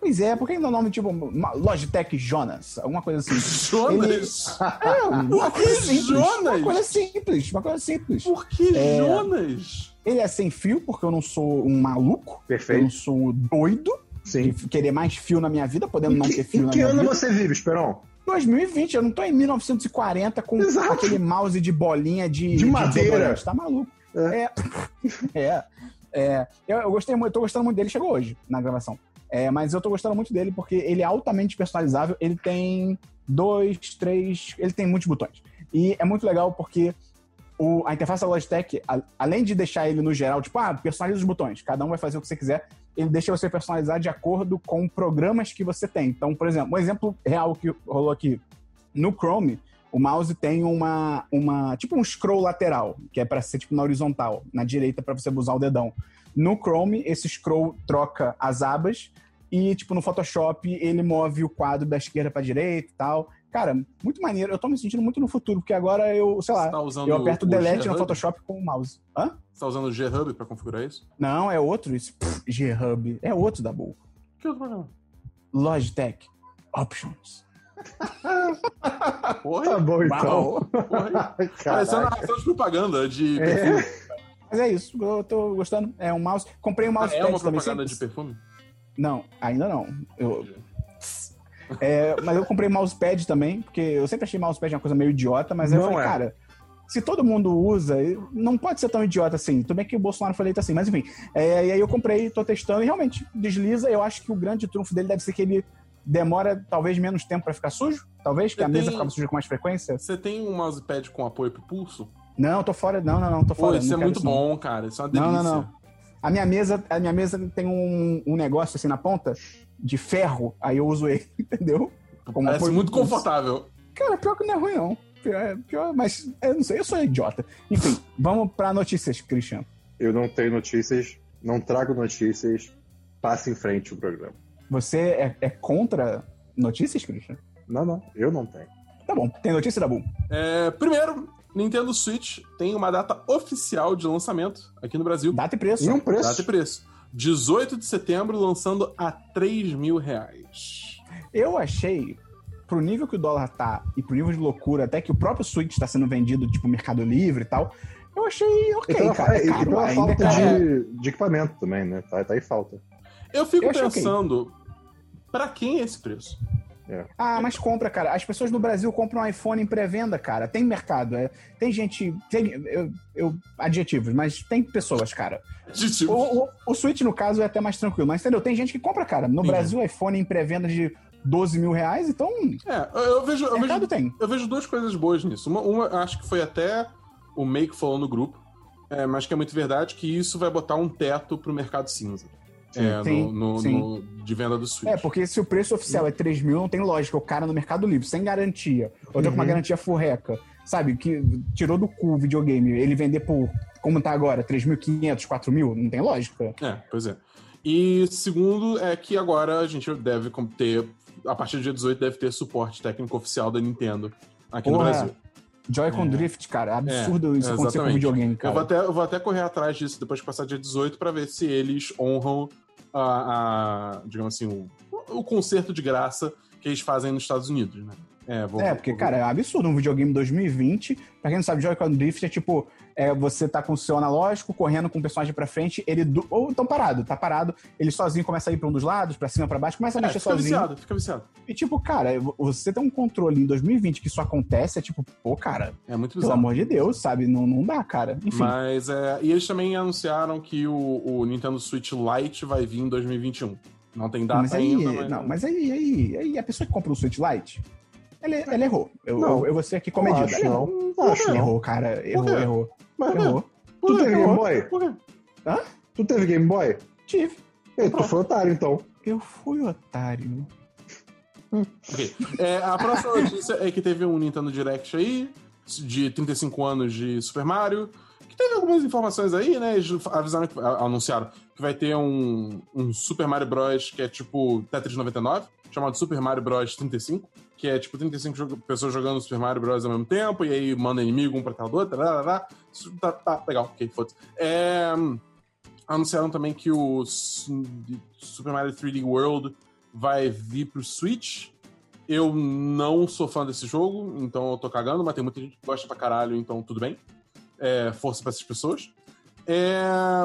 pois é, por que não é um nome tipo Logitech Jonas? Alguma coisa assim. Jonas? É, uma que coisa simples. Jonas? Uma coisa simples, uma coisa simples. Por que É. Jonas? Ele é sem fio, porque eu não sou um maluco. Eu não Perfeito. sou um doido Sim. de querer mais fio na minha vida, podendo Em não que, ter fio em na que minha ano vida. você vive, Esperão? 2020, eu não tô em 1940 com Exato. aquele mouse de bolinha de, De madeira. desodorante, Tá maluco? É. É. é. Eu, eu gostei muito, eu tô gostando muito dele, chegou hoje na gravação. É, mas eu tô gostando muito dele porque ele é altamente personalizável. Ele tem dois, três. Ele tem muitos botões. E é muito legal porque o- a interface da Logitech, a- além de deixar ele no geral, tipo, ah, personaliza os botões, cada um vai fazer o que você quiser, ele deixa você personalizar de acordo com programas que você tem. Então, por exemplo, um exemplo real que rolou aqui. No Chrome, o mouse tem uma, uma tipo um scroll lateral, que é para ser tipo na horizontal, na direita para você usar o dedão. No Chrome, esse scroll troca as abas e tipo no Photoshop ele move o quadro da esquerda para direita e tal. Cara, muito maneiro. Eu tô me sentindo muito no futuro, porque agora eu, sei lá, tá usando eu aperto o delete no? Photoshop com o mouse. Hã? Você tá usando o G-Hub pra configurar isso? Não, é outro isso. G-Hub. É outro da boa. Que outro programa? Logitech. Options. Porra, Tá bom, então. Parecendo Caraca. narração de propaganda de É. perfume. Mas é isso, eu tô gostando. É um mouse. Comprei um Ah, mouse é uma também. propaganda de perfume? Não, ainda não. Eu, É, mas eu comprei mousepad também, porque eu sempre achei mousepad uma coisa meio idiota, mas aí eu Não falei, é. cara, se todo mundo usa, não pode ser tão idiota assim. Tudo bem que o Bolsonaro foi eleito assim, mas enfim. É, e aí eu comprei, tô testando e realmente desliza. Eu acho que o grande trunfo dele deve ser que ele demora talvez menos tempo pra ficar sujo. Talvez, que Eu a mesa ficava suja com mais frequência. Você tem um mousepad com apoio pro pulso? Não, tô fora. Não, não, não, tô Pô, fora. isso não é muito não. bom, cara. Isso é uma Não, delícia. não, não. A minha mesa, a minha mesa tem um, um negócio assim na ponta de ferro, aí eu uso ele, entendeu? Como Parece muito confortável. Cara, pior que não é ruim, não. Pior, pior, mas eu não sei, eu sou idiota. Enfim, vamos pra notícias, Christian. Eu não tenho notícias, não trago notícias. Passe em frente o programa. Você é, é contra notícias, Christian? Não, não, eu não tenho. Tá bom, tem notícia da Boom. É, primeiro, Nintendo Switch tem uma data oficial de lançamento aqui no Brasil. Data e preço. E um preço. Data e preço. 18 de setembro, lançando a 3 mil reais. Eu achei pro nível que o dólar tá e pro nível de loucura, até que o próprio Switch tá sendo vendido, tipo, Mercado Livre e tal, eu achei ok, E pela, cara. É e caro, pela ainda é falta de, de equipamento também, né? Tá, tá aí falta. Eu fico Eu pensando, pra quem é esse preço? Ah, mas compra, cara. As pessoas no Brasil compram iPhone em pré-venda, cara. Tem mercado. é. Tem gente. Tem, eu, eu- adjetivos, mas tem pessoas, cara. De tipo, O, o, o Switch, no caso, é até mais tranquilo. Mas entendeu? Tem gente que compra, cara. No Sim. Brasil, iPhone em pré-venda de 12 mil reais, então. é, eu- vejo, eu vejo mercado tem. Eu vejo duas coisas boas nisso. Uma, uma, acho que foi até o Make falou no grupo, é, mas que é muito verdade, que isso vai botar um teto pro mercado cinza. É, Sim, no, no- sim. no- de venda do Switch. É, porque se o preço oficial é 3 mil, não tem lógica. O cara no Mercado Livre, sem garantia, ou tá com uma Uhum. garantia furreca, sabe? Que tirou do cu o videogame, ele vender por, como tá agora, 3.500, 4 mil, não tem lógica. É, pois é. E segundo é que agora a gente deve ter, a partir do dia 18, deve ter suporte técnico oficial da Nintendo aqui no Porra, Brasil. Joy-Con É. Drift, cara, absurdo É, isso acontecer com exatamente. videogame, Eu cara. vou, até, eu vou até correr atrás disso depois que passar dia 18 pra ver se eles honram a, a, digamos assim, o, o concerto de graça que eles fazem nos Estados Unidos, né? É, vou, É, porque, vou- cara, é absurdo um videogame 2020. Pra quem não sabe, Joy-Con Drift é tipo, é, você tá com o seu analógico, correndo com o personagem pra frente, ele. Do... Ou tão parado, tá parado, ele sozinho começa a ir pra um dos lados, pra cima, pra baixo, começa a É, mexer fica sozinho. viciado, fica viciado. E tipo, cara, você tem um controle em 2020 que isso acontece, é tipo, pô, cara, É muito pelo bizarro. amor de Deus, sabe? Não, não dá, cara. Enfim. Mas, é, e eles também anunciaram que o, o Nintendo Switch Lite vai vir em 2021. Não tem data mas aí, ainda, mas... não, mas aí, aí, aí a pessoa que compra o Switch Lite, ela, ela errou. Eu, Não. eu, eu vou ser aqui comedido. acho, não. Não acho, não. Errou, cara. Errou, errou. Mas, Errou. tu teve. Game Boy? Por quê? Tu teve Game Boy? Tive. Ei, tu foi otário, então. Eu fui otário. Ok. É, a próxima notícia é que teve um Nintendo Direct aí, de 35 anos de Super Mario, que teve algumas informações aí, né? Eles avisaram, que- a- anunciaram que vai ter um, um Super Mario Bros. que é tipo Tetris 99, chamado Super Mario Bros. 35, que é tipo 35 jogo- pessoas jogando Super Mario Bros. ao mesmo tempo, e aí manda inimigo um pra tal do outro, tá, tá, tá. Legal, ok, foda-se. É, anunciaram também que o Su- Super Mario 3D World vai vir pro Switch. Eu não sou fã desse jogo, então eu tô cagando, mas tem muita gente que gosta pra caralho, então tudo bem. É, força pra essas pessoas. É,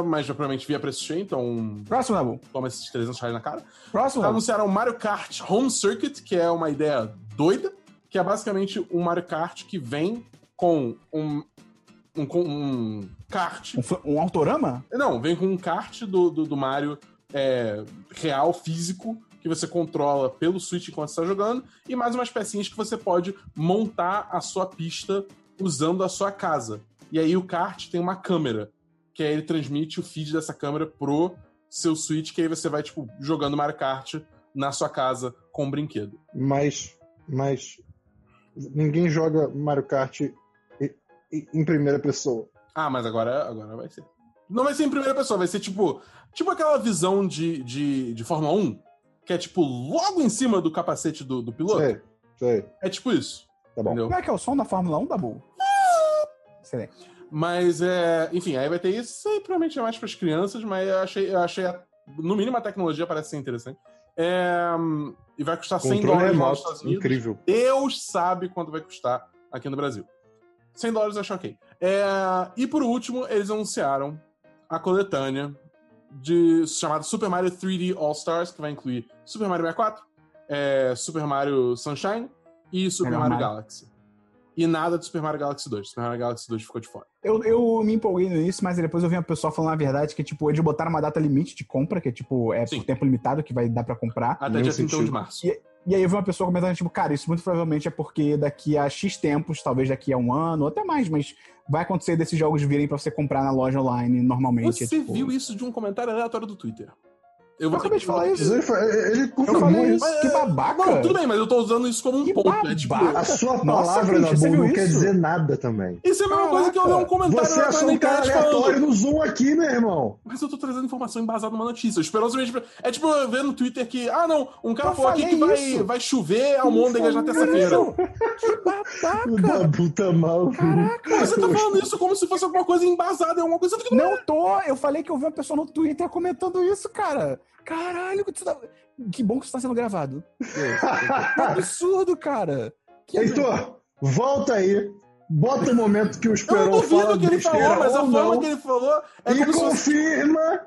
mas já provavelmente via preço cheio, então Próximo, Nabu. toma esses 300 reais na cara. Próximo, Nabu. Anunciaram o Mario Kart Home Circuit, que é uma ideia doida, que é basicamente um Mario Kart que vem com um, um, um kart Um, um autorama? não, vem com um kart do, do, do Mario é, real, físico, que você controla pelo Switch enquanto está jogando, e mais umas pecinhas que você pode montar a sua pista usando a sua casa. E aí o kart tem uma câmera, que aí ele transmite o feed dessa câmera pro seu Switch, que aí você vai, tipo, jogando Mario Kart na sua casa com um brinquedo. Mas, mas ninguém joga Mario Kart em primeira pessoa. Ah, mas agora, agora vai ser. Não vai ser em primeira pessoa, vai ser tipo. Tipo aquela visão de, de, de Fórmula 1, que é tipo logo em cima do capacete do, do piloto. Sei, sei. É tipo isso. Tá bom. Entendeu? Como é que é o som da Fórmula 1, Dabu? Excelente. Mas é. Enfim, aí vai ter isso. Aí provavelmente é mais para as crianças, mas eu achei, eu achei. a- no mínimo a tecnologia parece ser interessante. É, e vai custar 100 Controle dólares nos remoto, Estados Unidos. incrível. Deus sabe quanto vai custar aqui no Brasil. 100 dólares eu acho ok. É, e por último, eles anunciaram a coletânea de chamada Super Mario 3D All Stars, que vai incluir Super Mario 64, é, Super Mario Sunshine e Super Mario Mario. Galaxy. E nada de Super Mario Galaxy 2. Super Mario Galaxy 2 ficou de fora. Eu, eu me empolguei nisso, mas depois eu vi uma pessoa falando a verdade que, tipo, eles botaram uma data limite de compra, que é, tipo, é Sim. por tempo limitado que vai dar pra comprar. Até dia 31 de março. E aí eu vi uma pessoa comentando, tipo, cara, isso muito provavelmente é porque daqui a X tempos, talvez daqui a um ano, ou até mais, mas vai acontecer desses jogos virem pra você comprar na loja online normalmente. Você é, tipo... viu isso de um comentário aleatório do Twitter. Eu Eu acabei de falar isso. Ele, ele Eu confirmou falei isso. isso. Que babaca. Não, tudo bem, mas eu tô usando isso como um Que ponto. É tipo. A sua Nossa, palavra, Nabu, viu não quer dizer nada também. isso é a mesma coisa que eu ler um comentário Você é na um cara internet aleatório falando. no Zoom aqui, meu irmão. Mas eu tô trazendo informação embasada numa notícia. Esperosamente. É tipo eu ver no Twitter que, ah, não, um cara Eu falou aqui que vai, vai chover almôndegas na terça-feira. Que O babaca. Tá mal. Mas Você tá falando isso como se fosse alguma coisa embasada, é alguma coisa que não. Não tô. Eu falei que eu vi uma pessoa no Twitter comentando isso, cara. Caralho, que, tá... que bom que isso tá sendo gravado. Tá absurdo, cara. Que Heitor, volta aí. Bota o momento que o Eu Esperon não duvido fala que ele falou, mas a forma não, que ele falou é e se confirma.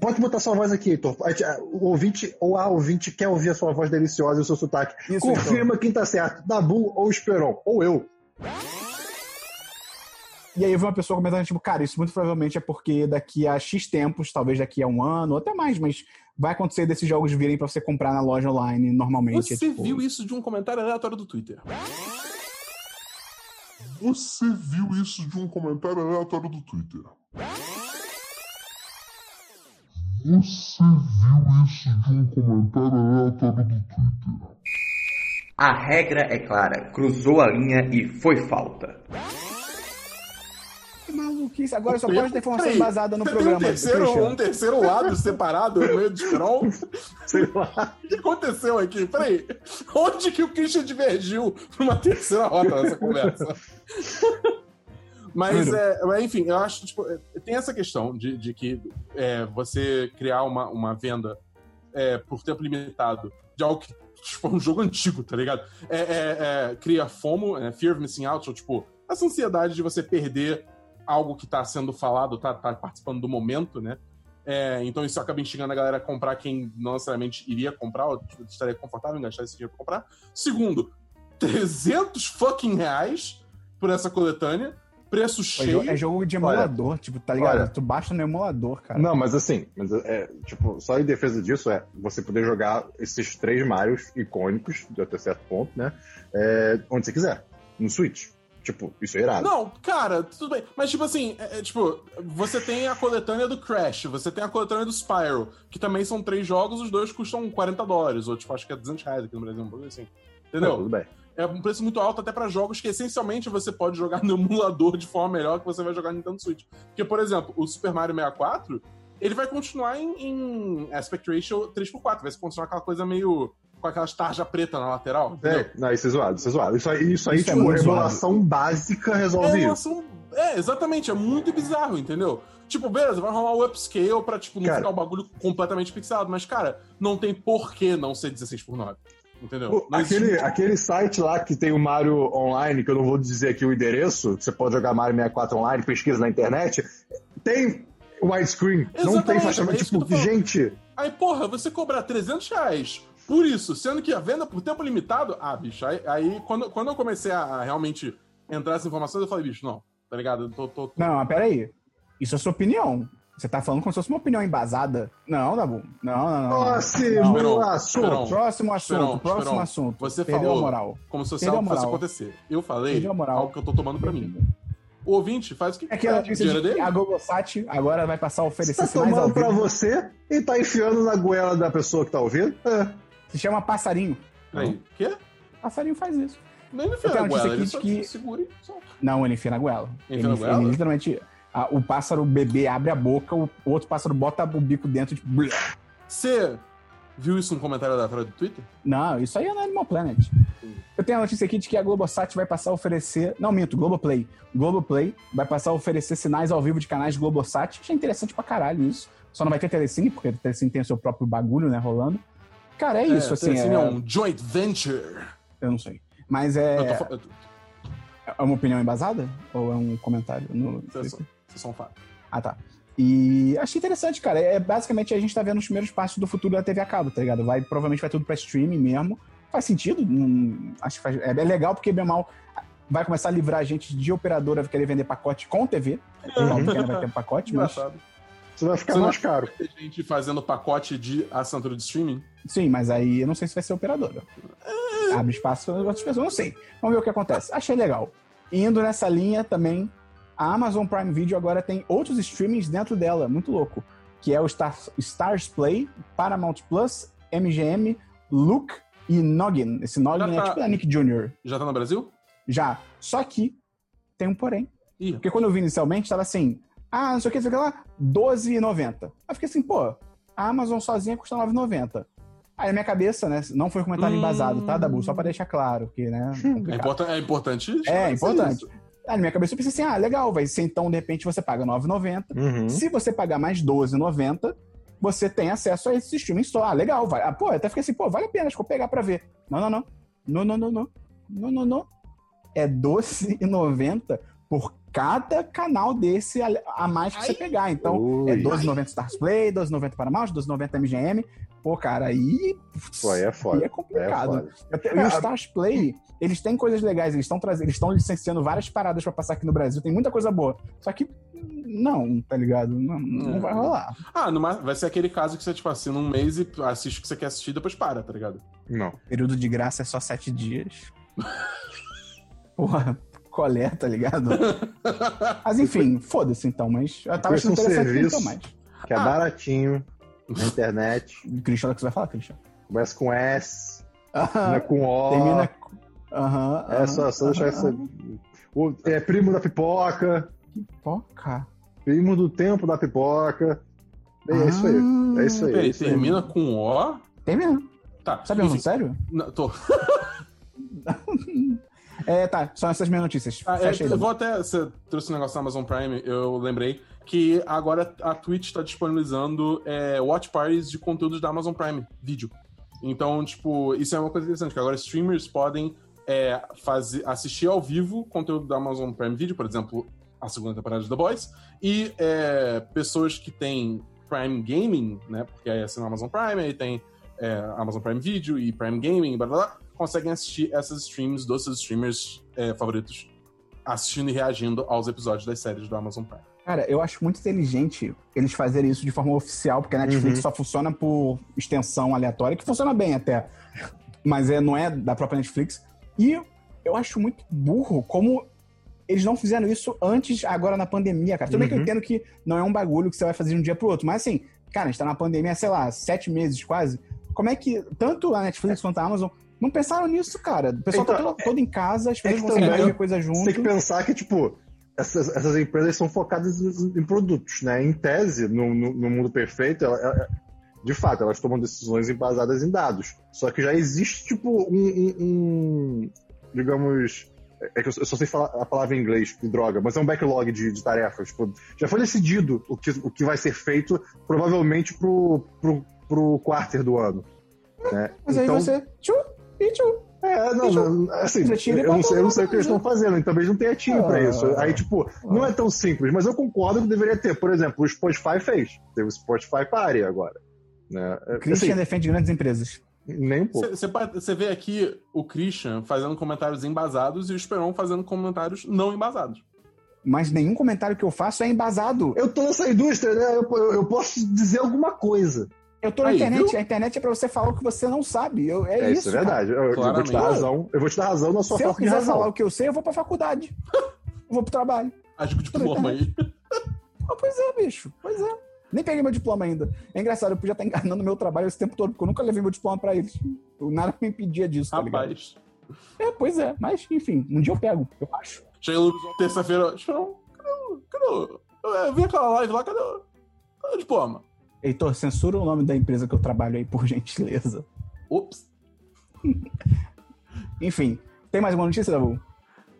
Pode botar sua voz aqui, Heitor. O ouvinte ou a ouvinte quer ouvir a sua voz deliciosa e o seu sotaque. Isso, confirma quem tá certo, Dabu ou Esperon, ou eu. E aí eu vi uma pessoa comentando, tipo, cara, isso muito provavelmente é porque daqui a X tempos, talvez daqui a um ano, ou até mais, mas vai acontecer desses jogos virem pra você comprar na loja online normalmente. Você é, tipo, viu isso de um comentário aleatório do Twitter. Você viu isso de um comentário aleatório do Twitter? Você viu isso de um comentário aleatório do Twitter? A regra é clara: cruzou a linha e foi falta. Que maluquice. Agora só pode ter informação Peraí, embasada no você programa. Tem um terceiro, um terceiro lado separado no meio do Esperon? Sei lá. O que aconteceu aqui? Peraí. Onde que o Christian divergiu pra uma terceira rota nessa conversa? Mas, é, enfim, eu acho, tipo, é, tem essa questão de, de que é, você criar uma, uma venda é, por tempo limitado de algo que, tipo, é um jogo antigo, tá ligado? É, é, é, cria FOMO, é, Fear of Missing Out, ou, tipo, essa ansiedade de você perder algo que tá sendo falado, tá, tá participando do momento, né? É, então isso acaba instigando a galera a comprar quem não necessariamente iria comprar, ou tipo, estaria confortável em gastar esse dinheiro pra comprar. Segundo, 300 fucking reais por essa coletânea, preço É cheio. é jogo de emulador, tipo, tá ligado? olha. tu baixa no emulador, cara. Não, mas assim, mas é, tipo, só em defesa disso é você poder jogar esses três Marios icônicos, de até certo ponto, né? é, onde você quiser. No Switch. Tipo, isso é irado. Não, cara, tudo bem. Mas, tipo assim, é, é, tipo, você tem a coletânea do Crash, você tem a coletânea do Spyro, que também são três jogos, os dois custam 40 dólares, ou tipo, acho que é 200 reais aqui no Brasil, um pouco assim. Não, Entendeu? tudo bem. É um preço muito alto até pra jogos que essencialmente você pode jogar no emulador de forma melhor que você vai jogar no Nintendo Switch. Porque, por exemplo, o Super Mario 64, ele vai continuar em, em aspect ratio 3x4, vai continuar aquela coisa meio com aquelas tarja preta na lateral, entendeu? É, não, isso é zoado, isso é zoado. Isso aí, isso aí Isso é tipo, muito emulação básica resolve É, isso. é, exatamente, é muito bizarro, entendeu? Tipo, beleza, vai rolar o upscale pra, tipo, não Cara. ficar o bagulho completamente pixelado, mas, cara, não tem por que não ser 16 por 9. Entendeu? Aquele, existe- aquele site lá que tem o Mario Online, que eu não vou dizer aqui o endereço, que você pode jogar Mario 64 online, pesquisa na internet, tem widescreen, não tem faixa. é tipo, gente, Aí, porra, você cobrar 300 reais por isso, sendo que a venda por tempo limitado, ah, bicho, aí, aí quando, quando eu comecei a, a realmente entrar nessas informações, eu falei, bicho, não, tá ligado? Eu tô, tô, tô- Não, mas peraí. Isso é sua opinião. Você tá falando como se fosse uma opinião embasada? Não, Dabu. Não, não, não. não. próximo Esperon, assunto. Esperon. Próximo assunto, Esperon, próximo assunto. Você Perdeu falou a moral. como se fosse algo que fosse acontecer. Eu falei Perdeu a moral. algo que eu tô tomando pra mim. O ouvinte faz o que É quer. notícia Dinheiro de que a Globosat agora vai passar a Você oferecer tá sinais ao tomando pra você e tá enfiando na goela da pessoa que tá ouvindo? É. Se chama passarinho. Aí, quê? Passarinho faz isso. Eu tenho enfia na goela, ele só de que- segura e só. Não, ele enfia na goela. Enfia ele, na goela? ele literalmente. a- o pássaro bebê abre a boca, o outro pássaro bota o bico dentro tipo. blá. Você viu isso no comentário da atrás do Twitter? Não, isso aí é no Animal Planet. Eu tenho a notícia aqui de que a Globosat vai passar a oferecer. Não, minto, Globoplay. Globoplay vai passar a oferecer sinais ao vivo de canais Globosat. Achei interessante pra caralho isso. Só não vai ter Telecine, porque a Telecine tem o seu próprio bagulho, né, rolando. Cara, é isso, assim. Telecine É... é um joint venture. Eu não sei. Mas é. Tô É uma opinião embasada? Ou é um comentário no. Isso é só- é só um fato. Ah, tá. E achei interessante, cara. É basicamente a gente tá vendo os primeiros passos do futuro da TV a cabo, tá ligado? Vai, provavelmente vai tudo pra streaming mesmo. Faz sentido. não- acho que faz, é, é legal porque, bem mal, vai começar a livrar a gente de operadora querer vender pacote com TV. Não, porque não vai ter um pacote, mas. Engraçado. Vai ficar Você mais caro. Tem gente fazendo pacote de assinatura de streaming. Sim, mas aí eu não sei se vai ser operadora. Abre espaço para outras pessoas, não sei. Vamos ver o que acontece. Achei legal. Indo nessa linha também, a Amazon Prime Video agora tem outros streamings dentro dela, muito louco. Que é o Star, Stars Play, Paramount Plus, MGM, Look e Noggin. Esse Noggin é tá- tipo da Nick Jr. Já tá no Brasil? Já. Só que tem um porém. Ih, Porque quando eu vi inicialmente, tava assim, ah, não sei o que, não sei o que lá, R$12,90. Aí eu fiquei assim, pô, a Amazon sozinha custa R$9,90. Aí na minha cabeça, né, não foi comentário Hum. embasado, tá, Dabu? Só pra deixar claro, que, né, é, importan- é importante. É, esclarecer importante. isso. Aí na minha cabeça eu pensei assim, ah, legal, vai ser então, de repente, você paga R$9,90. Uhum. Se você pagar mais R$12,90, você tem acesso a esse streaming só. Ah, legal, vai. Ah, pô, eu até fiquei assim, pô, vale a pena, acho que eu vou pegar pra ver. Não, não, não. Não, não, não, não. Não, não, não. É R$12,90 por cada canal desse a, a mais que você pegar. Então, Ui. é R$12,90 Stars Play, R$12,90 Paramount, R$12,90 MGM. Pô, cara, aí. Pô, aí é foda. Aí é É complicado. foda. E o Stars Play, eles têm coisas legais, eles estão trazendo, eles estão licenciando várias paradas pra passar aqui no Brasil, tem muita coisa boa. Só que não, tá ligado? Não, não É. vai rolar. Ah, numa, vai ser aquele caso que você, tipo, assina um mês e assiste o que você quer assistir e depois para, tá ligado? Não. Período de graça é só sete dias. Porra, colé, tá ligado? Mas enfim, foda-se então, mas eu tava achando um interessante serviço. então mais. Que é Ah. baratinho na internet. Christian, o que você vai falar, Christian? Começa com S, termina com O. termina com... Aham, É só, só deixar isso. O- É primo da pipoca, Pipoca. primo do tempo da pipoca. É, isso aí. É isso aí. é Peraí, isso aí. termina com O? Termina. Tá. Sabe um sério? Não, tô. É, tá, são essas minhas notícias. Ah, é, eu vou até. Você trouxe um negócio da Amazon Prime, eu lembrei que agora a Twitch está disponibilizando é, watch parties de conteúdos da Amazon Prime, vídeo. Então, tipo, isso é uma coisa interessante, que agora streamers podem é, fazer, assistir ao vivo conteúdo da Amazon Prime Video, por exemplo, a segunda temporada de The Boys, e é, pessoas que têm Prime Gaming, né? Porque aí assinam a Amazon Prime, aí tem é, Amazon Prime Video e Prime Gaming, blá blá blá, conseguem assistir essas streams dos seus streamers é, favoritos assistindo e reagindo aos episódios das séries do Amazon Prime. Cara, eu acho muito inteligente eles fazerem isso de forma oficial, porque a Netflix Uhum. só funciona por extensão aleatória, que funciona bem até. Mas é, não é da própria Netflix. E eu acho muito burro como eles não fizeram isso antes, agora na pandemia, cara. Tudo bem que eu Uhum. entendo que não é um bagulho que você vai fazer de um dia pro outro, mas assim, cara, a gente tá na pandemia, sei lá, sete meses quase. Como é que tanto a Netflix quanto a Amazon não pensaram nisso, cara? O pessoal tá Então, todo, todo em casa, as pessoas que conseguem também ver coisa junto. Você tem que pensar que, tipo, essas, essas empresas são focadas em, produtos, né? Em tese, no, no, no mundo perfeito, ela- ela- de fato, elas tomam decisões embasadas em dados. Só que já existe, tipo, um, um- um- digamos. É que eu só sei falar a palavra em inglês, droga, mas é um backlog de, de tarefas. Tipo, já foi decidido o que, o que vai ser feito, provavelmente, pro, pro, pro quarter do ano. Né? Mas aí Então- você. Tchu, e é, não, não, assim, eu não sei, eu não sei o que eles pra estão fazendo, e talvez não tenha time pra Ah. isso. Aí, tipo, não é tão simples, mas eu concordo que deveria ter. Por exemplo, o Spotify fez. Teve o Spotify Party agora. Né? É, Christian assim, defende grandes empresas. nem um pouco. Você vê aqui o Christian fazendo comentários embasados e o Esperon fazendo comentários não embasados. Mas nenhum comentário que eu faço é embasado. Eu tô nessa indústria, né? Eu, eu- eu posso dizer alguma coisa. Eu tô na Aí, internet. viu? A internet é pra você falar o que você não sabe. Eu- é, É, isso. é verdade. Eu, eu vou te dar razão. Eu vou te dar razão na sua Se eu quiser razão. falar o que eu sei, eu vou pra faculdade. eu vou pro trabalho. Acho que o diploma aí. Ah, pois é, bicho. Pois é. Nem peguei meu diploma ainda. É engraçado, eu podia estar enganando meu trabalho esse tempo todo, porque eu nunca levei meu diploma pra eles. Nada me impedia disso, tá ligado? Rapaz. É, pois é. Mas, enfim, um dia eu pego, eu acho. Chega no terça-feira. Cadê o. Cadê o. Eu vi aquela live lá, cadê o. Cadê o diploma? Heitor, censura o nome da empresa que eu trabalho aí, por gentileza. Ops. Enfim, tem mais alguma notícia, Dabu?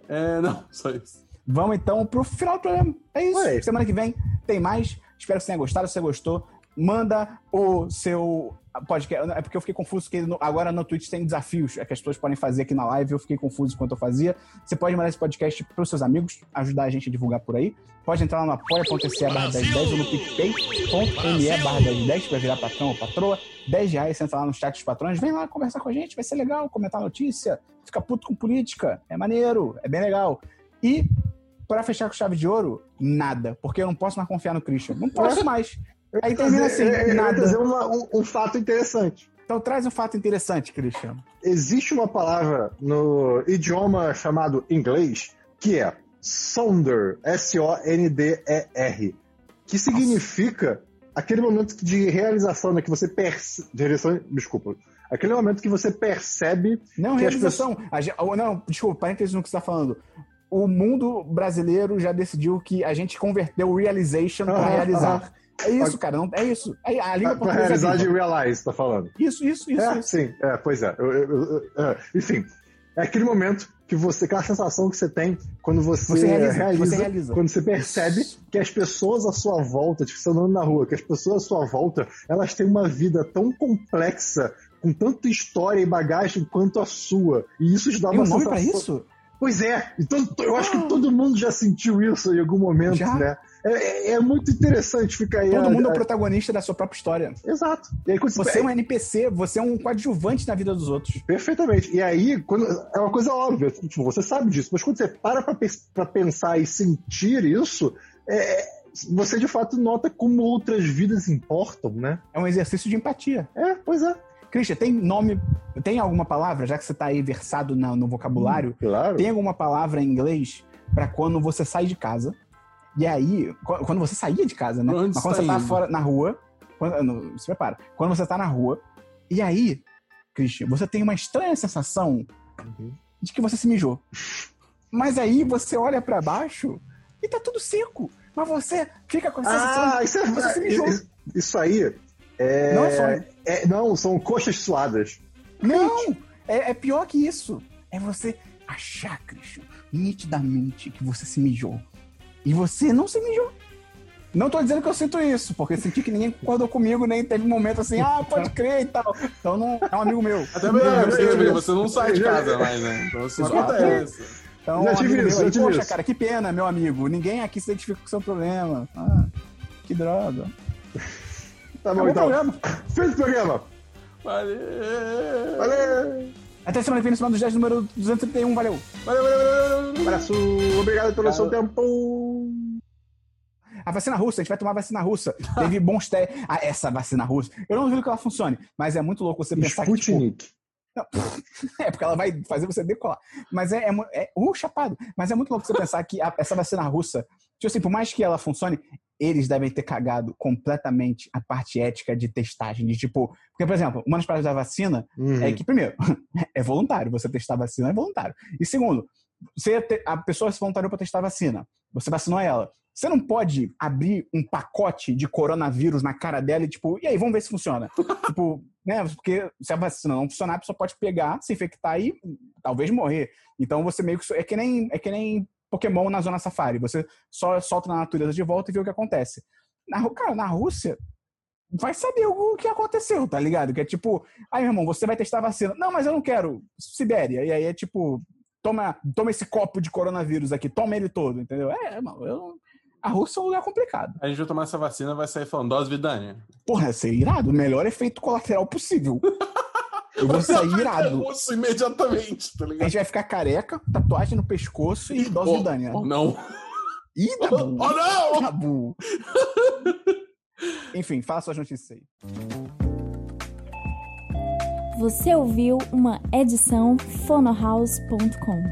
É, não, só isso. Vamos então pro final do programa. É isso. Ué. Semana que vem tem mais. Espero que você tenha gostado. Se você gostou, manda o seu podcast. É porque eu fiquei confuso, no- agora no Twitch tem desafios é que as pessoas podem fazer aqui na live. Eu fiquei confuso enquanto eu fazia. Você pode mandar esse podcast pros seus amigos, ajudar a gente a divulgar por aí. Pode entrar lá no apoia.se barra 1010 ou no picpay.me barra 1010 pra virar patrão ou patroa. 10 reais, você entra lá no chat dos patrões, vem lá conversar com a gente, vai ser legal, comentar notícia, fica puto com política, é maneiro, é bem legal. E Pra fechar com chave de ouro, nada. Porque eu não posso mais confiar no Christian. Não posso mais. Aí termina assim, Eu ia- eu ia nada. trazer uma- um, um fato interessante. Então traz um fato interessante, Christian. Existe uma palavra no idioma chamado inglês que é sonder, S-O-N-D-E-R, que significa aquele momento de realização, né, que você percebe... Desculpa. Aquele momento que você percebe Não, realização. A gen- oh, não, desculpa, parênteses no que você está falando. O mundo brasileiro já decidiu que a gente converteu o realization para realizar. É isso, cara. Não, é isso. É, a língua portuguesa. realizar é de viva. realize, tá falando. Isso, isso, isso. é, isso. sim, é, pois é. Eu- eu- eu- é, enfim, É aquele momento que você, aquela sensação que você tem quando você, Você realiza, realiza, você realiza. quando você percebe que as pessoas à sua volta, tipo, você andando na rua, que as pessoas à sua volta, elas têm uma vida tão complexa, com tanta história e bagagem quanto a sua. E isso te dá Tem uma um nome sensação. pra isso? Pois é, então eu acho que todo mundo já sentiu isso em algum momento, Já? né? É, é- é muito interessante ficar aí. Todo a- mundo é o a- protagonista da sua própria história. Exato. E aí, quando Você é um NPC, você é um coadjuvante na vida dos outros. Perfeitamente. E aí, quando, é uma coisa óbvia, tipo, você sabe disso, mas quando você para pra, pes- pra pensar e sentir isso, é, você de fato nota como outras vidas importam, né? É um exercício de empatia. É, pois é. Christian, tem nome, tem alguma palavra, já que você tá aí versado na- no vocabulário, Claro. tem alguma palavra em inglês pra quando você sai de casa? E aí, qu- quando você saía de casa, né? Onde Mas quando você você tá tá indo? fora na rua, quando, no- se prepara. Quando você tá na rua, e aí, Christian, você tem uma estranha sensação Uhum. de que você se mijou. Mas aí você olha pra baixo e tá tudo seco. Mas você fica com a sensação Ah, isso, você se é, mijou. isso, isso aí é, Não é sonho. é- Não, são coxas suadas. Não! É, é pior que isso. É você achar, Christian, nitidamente que você se mijou. E você não se mijou. Não tô dizendo que eu sinto isso, porque senti que ninguém concordou comigo, nem teve um momento assim, ah, pode crer e tal. Então não é um amigo meu. Até Não, você, não sai de casa mais, né? Então isso não Exato. acontece. Então, Já um tive amigo isso, já tive Poxa, isso. cara, que pena, meu amigo. Ninguém aqui se identifica com o seu problema. Ah, que droga. Tá bom, Acabou o então. programa. Feito o programa. Valeu! Valeu! Até semana que vem no Semana dos 10, número 231. Valeu. Valeu, valeu, valeu, valeu! Abraço, obrigado pelo seu tempo. A vacina russa, a gente vai tomar a vacina russa. Teve bons testes. Ah, essa vacina russa. Eu não duvido que ela funcione, mas é muito louco você pensar que. Tipo, Sputnik. é, porque ela vai fazer você decolar. Mas é, é, é uh, chapado. Mas é muito louco você pensar que a- essa vacina russa, tipo assim, por mais que ela funcione, eles devem ter cagado completamente a parte ética de testagem. De tipo, porque, por exemplo, uma das partes da vacina Uhum. é que, primeiro, é voluntário. Você testar a vacina é voluntário. E segundo, você a pessoa se voluntariou para testar a vacina. Você vacinou ela. Você não pode abrir um pacote de coronavírus na cara dela e, tipo, e aí, vamos ver se funciona. tipo, né? Porque se a vacina não funcionar, a pessoa pode pegar, se infectar e talvez morrer. Então você meio que. É que nem, é que nem Pokémon na zona safari. Você só solta na natureza de volta e vê o que acontece. Na, cara, na Rússia, vai saber o que aconteceu, tá ligado? Que é tipo, aí, meu irmão, você vai testar a vacina. Não, mas eu não quero. Sibéria. E aí é tipo, toma, toma esse copo de coronavírus aqui, toma ele todo, entendeu? É, mano, eu. A Rússia é um lugar complicado. A gente vai tomar essa vacina vai sair falando dose Vidânia. Porra, ia ser irado. O melhor efeito colateral possível. Eu vou sair irado. Russo imediatamente, tá A ligado? gente vai ficar careca, tatuagem no pescoço e dose Oh, de Dânia. oh, não! Ih, Oh, Dabu! não! Dabu! Enfim, fala suas notícias aí. Você ouviu uma edição fonohouse.com.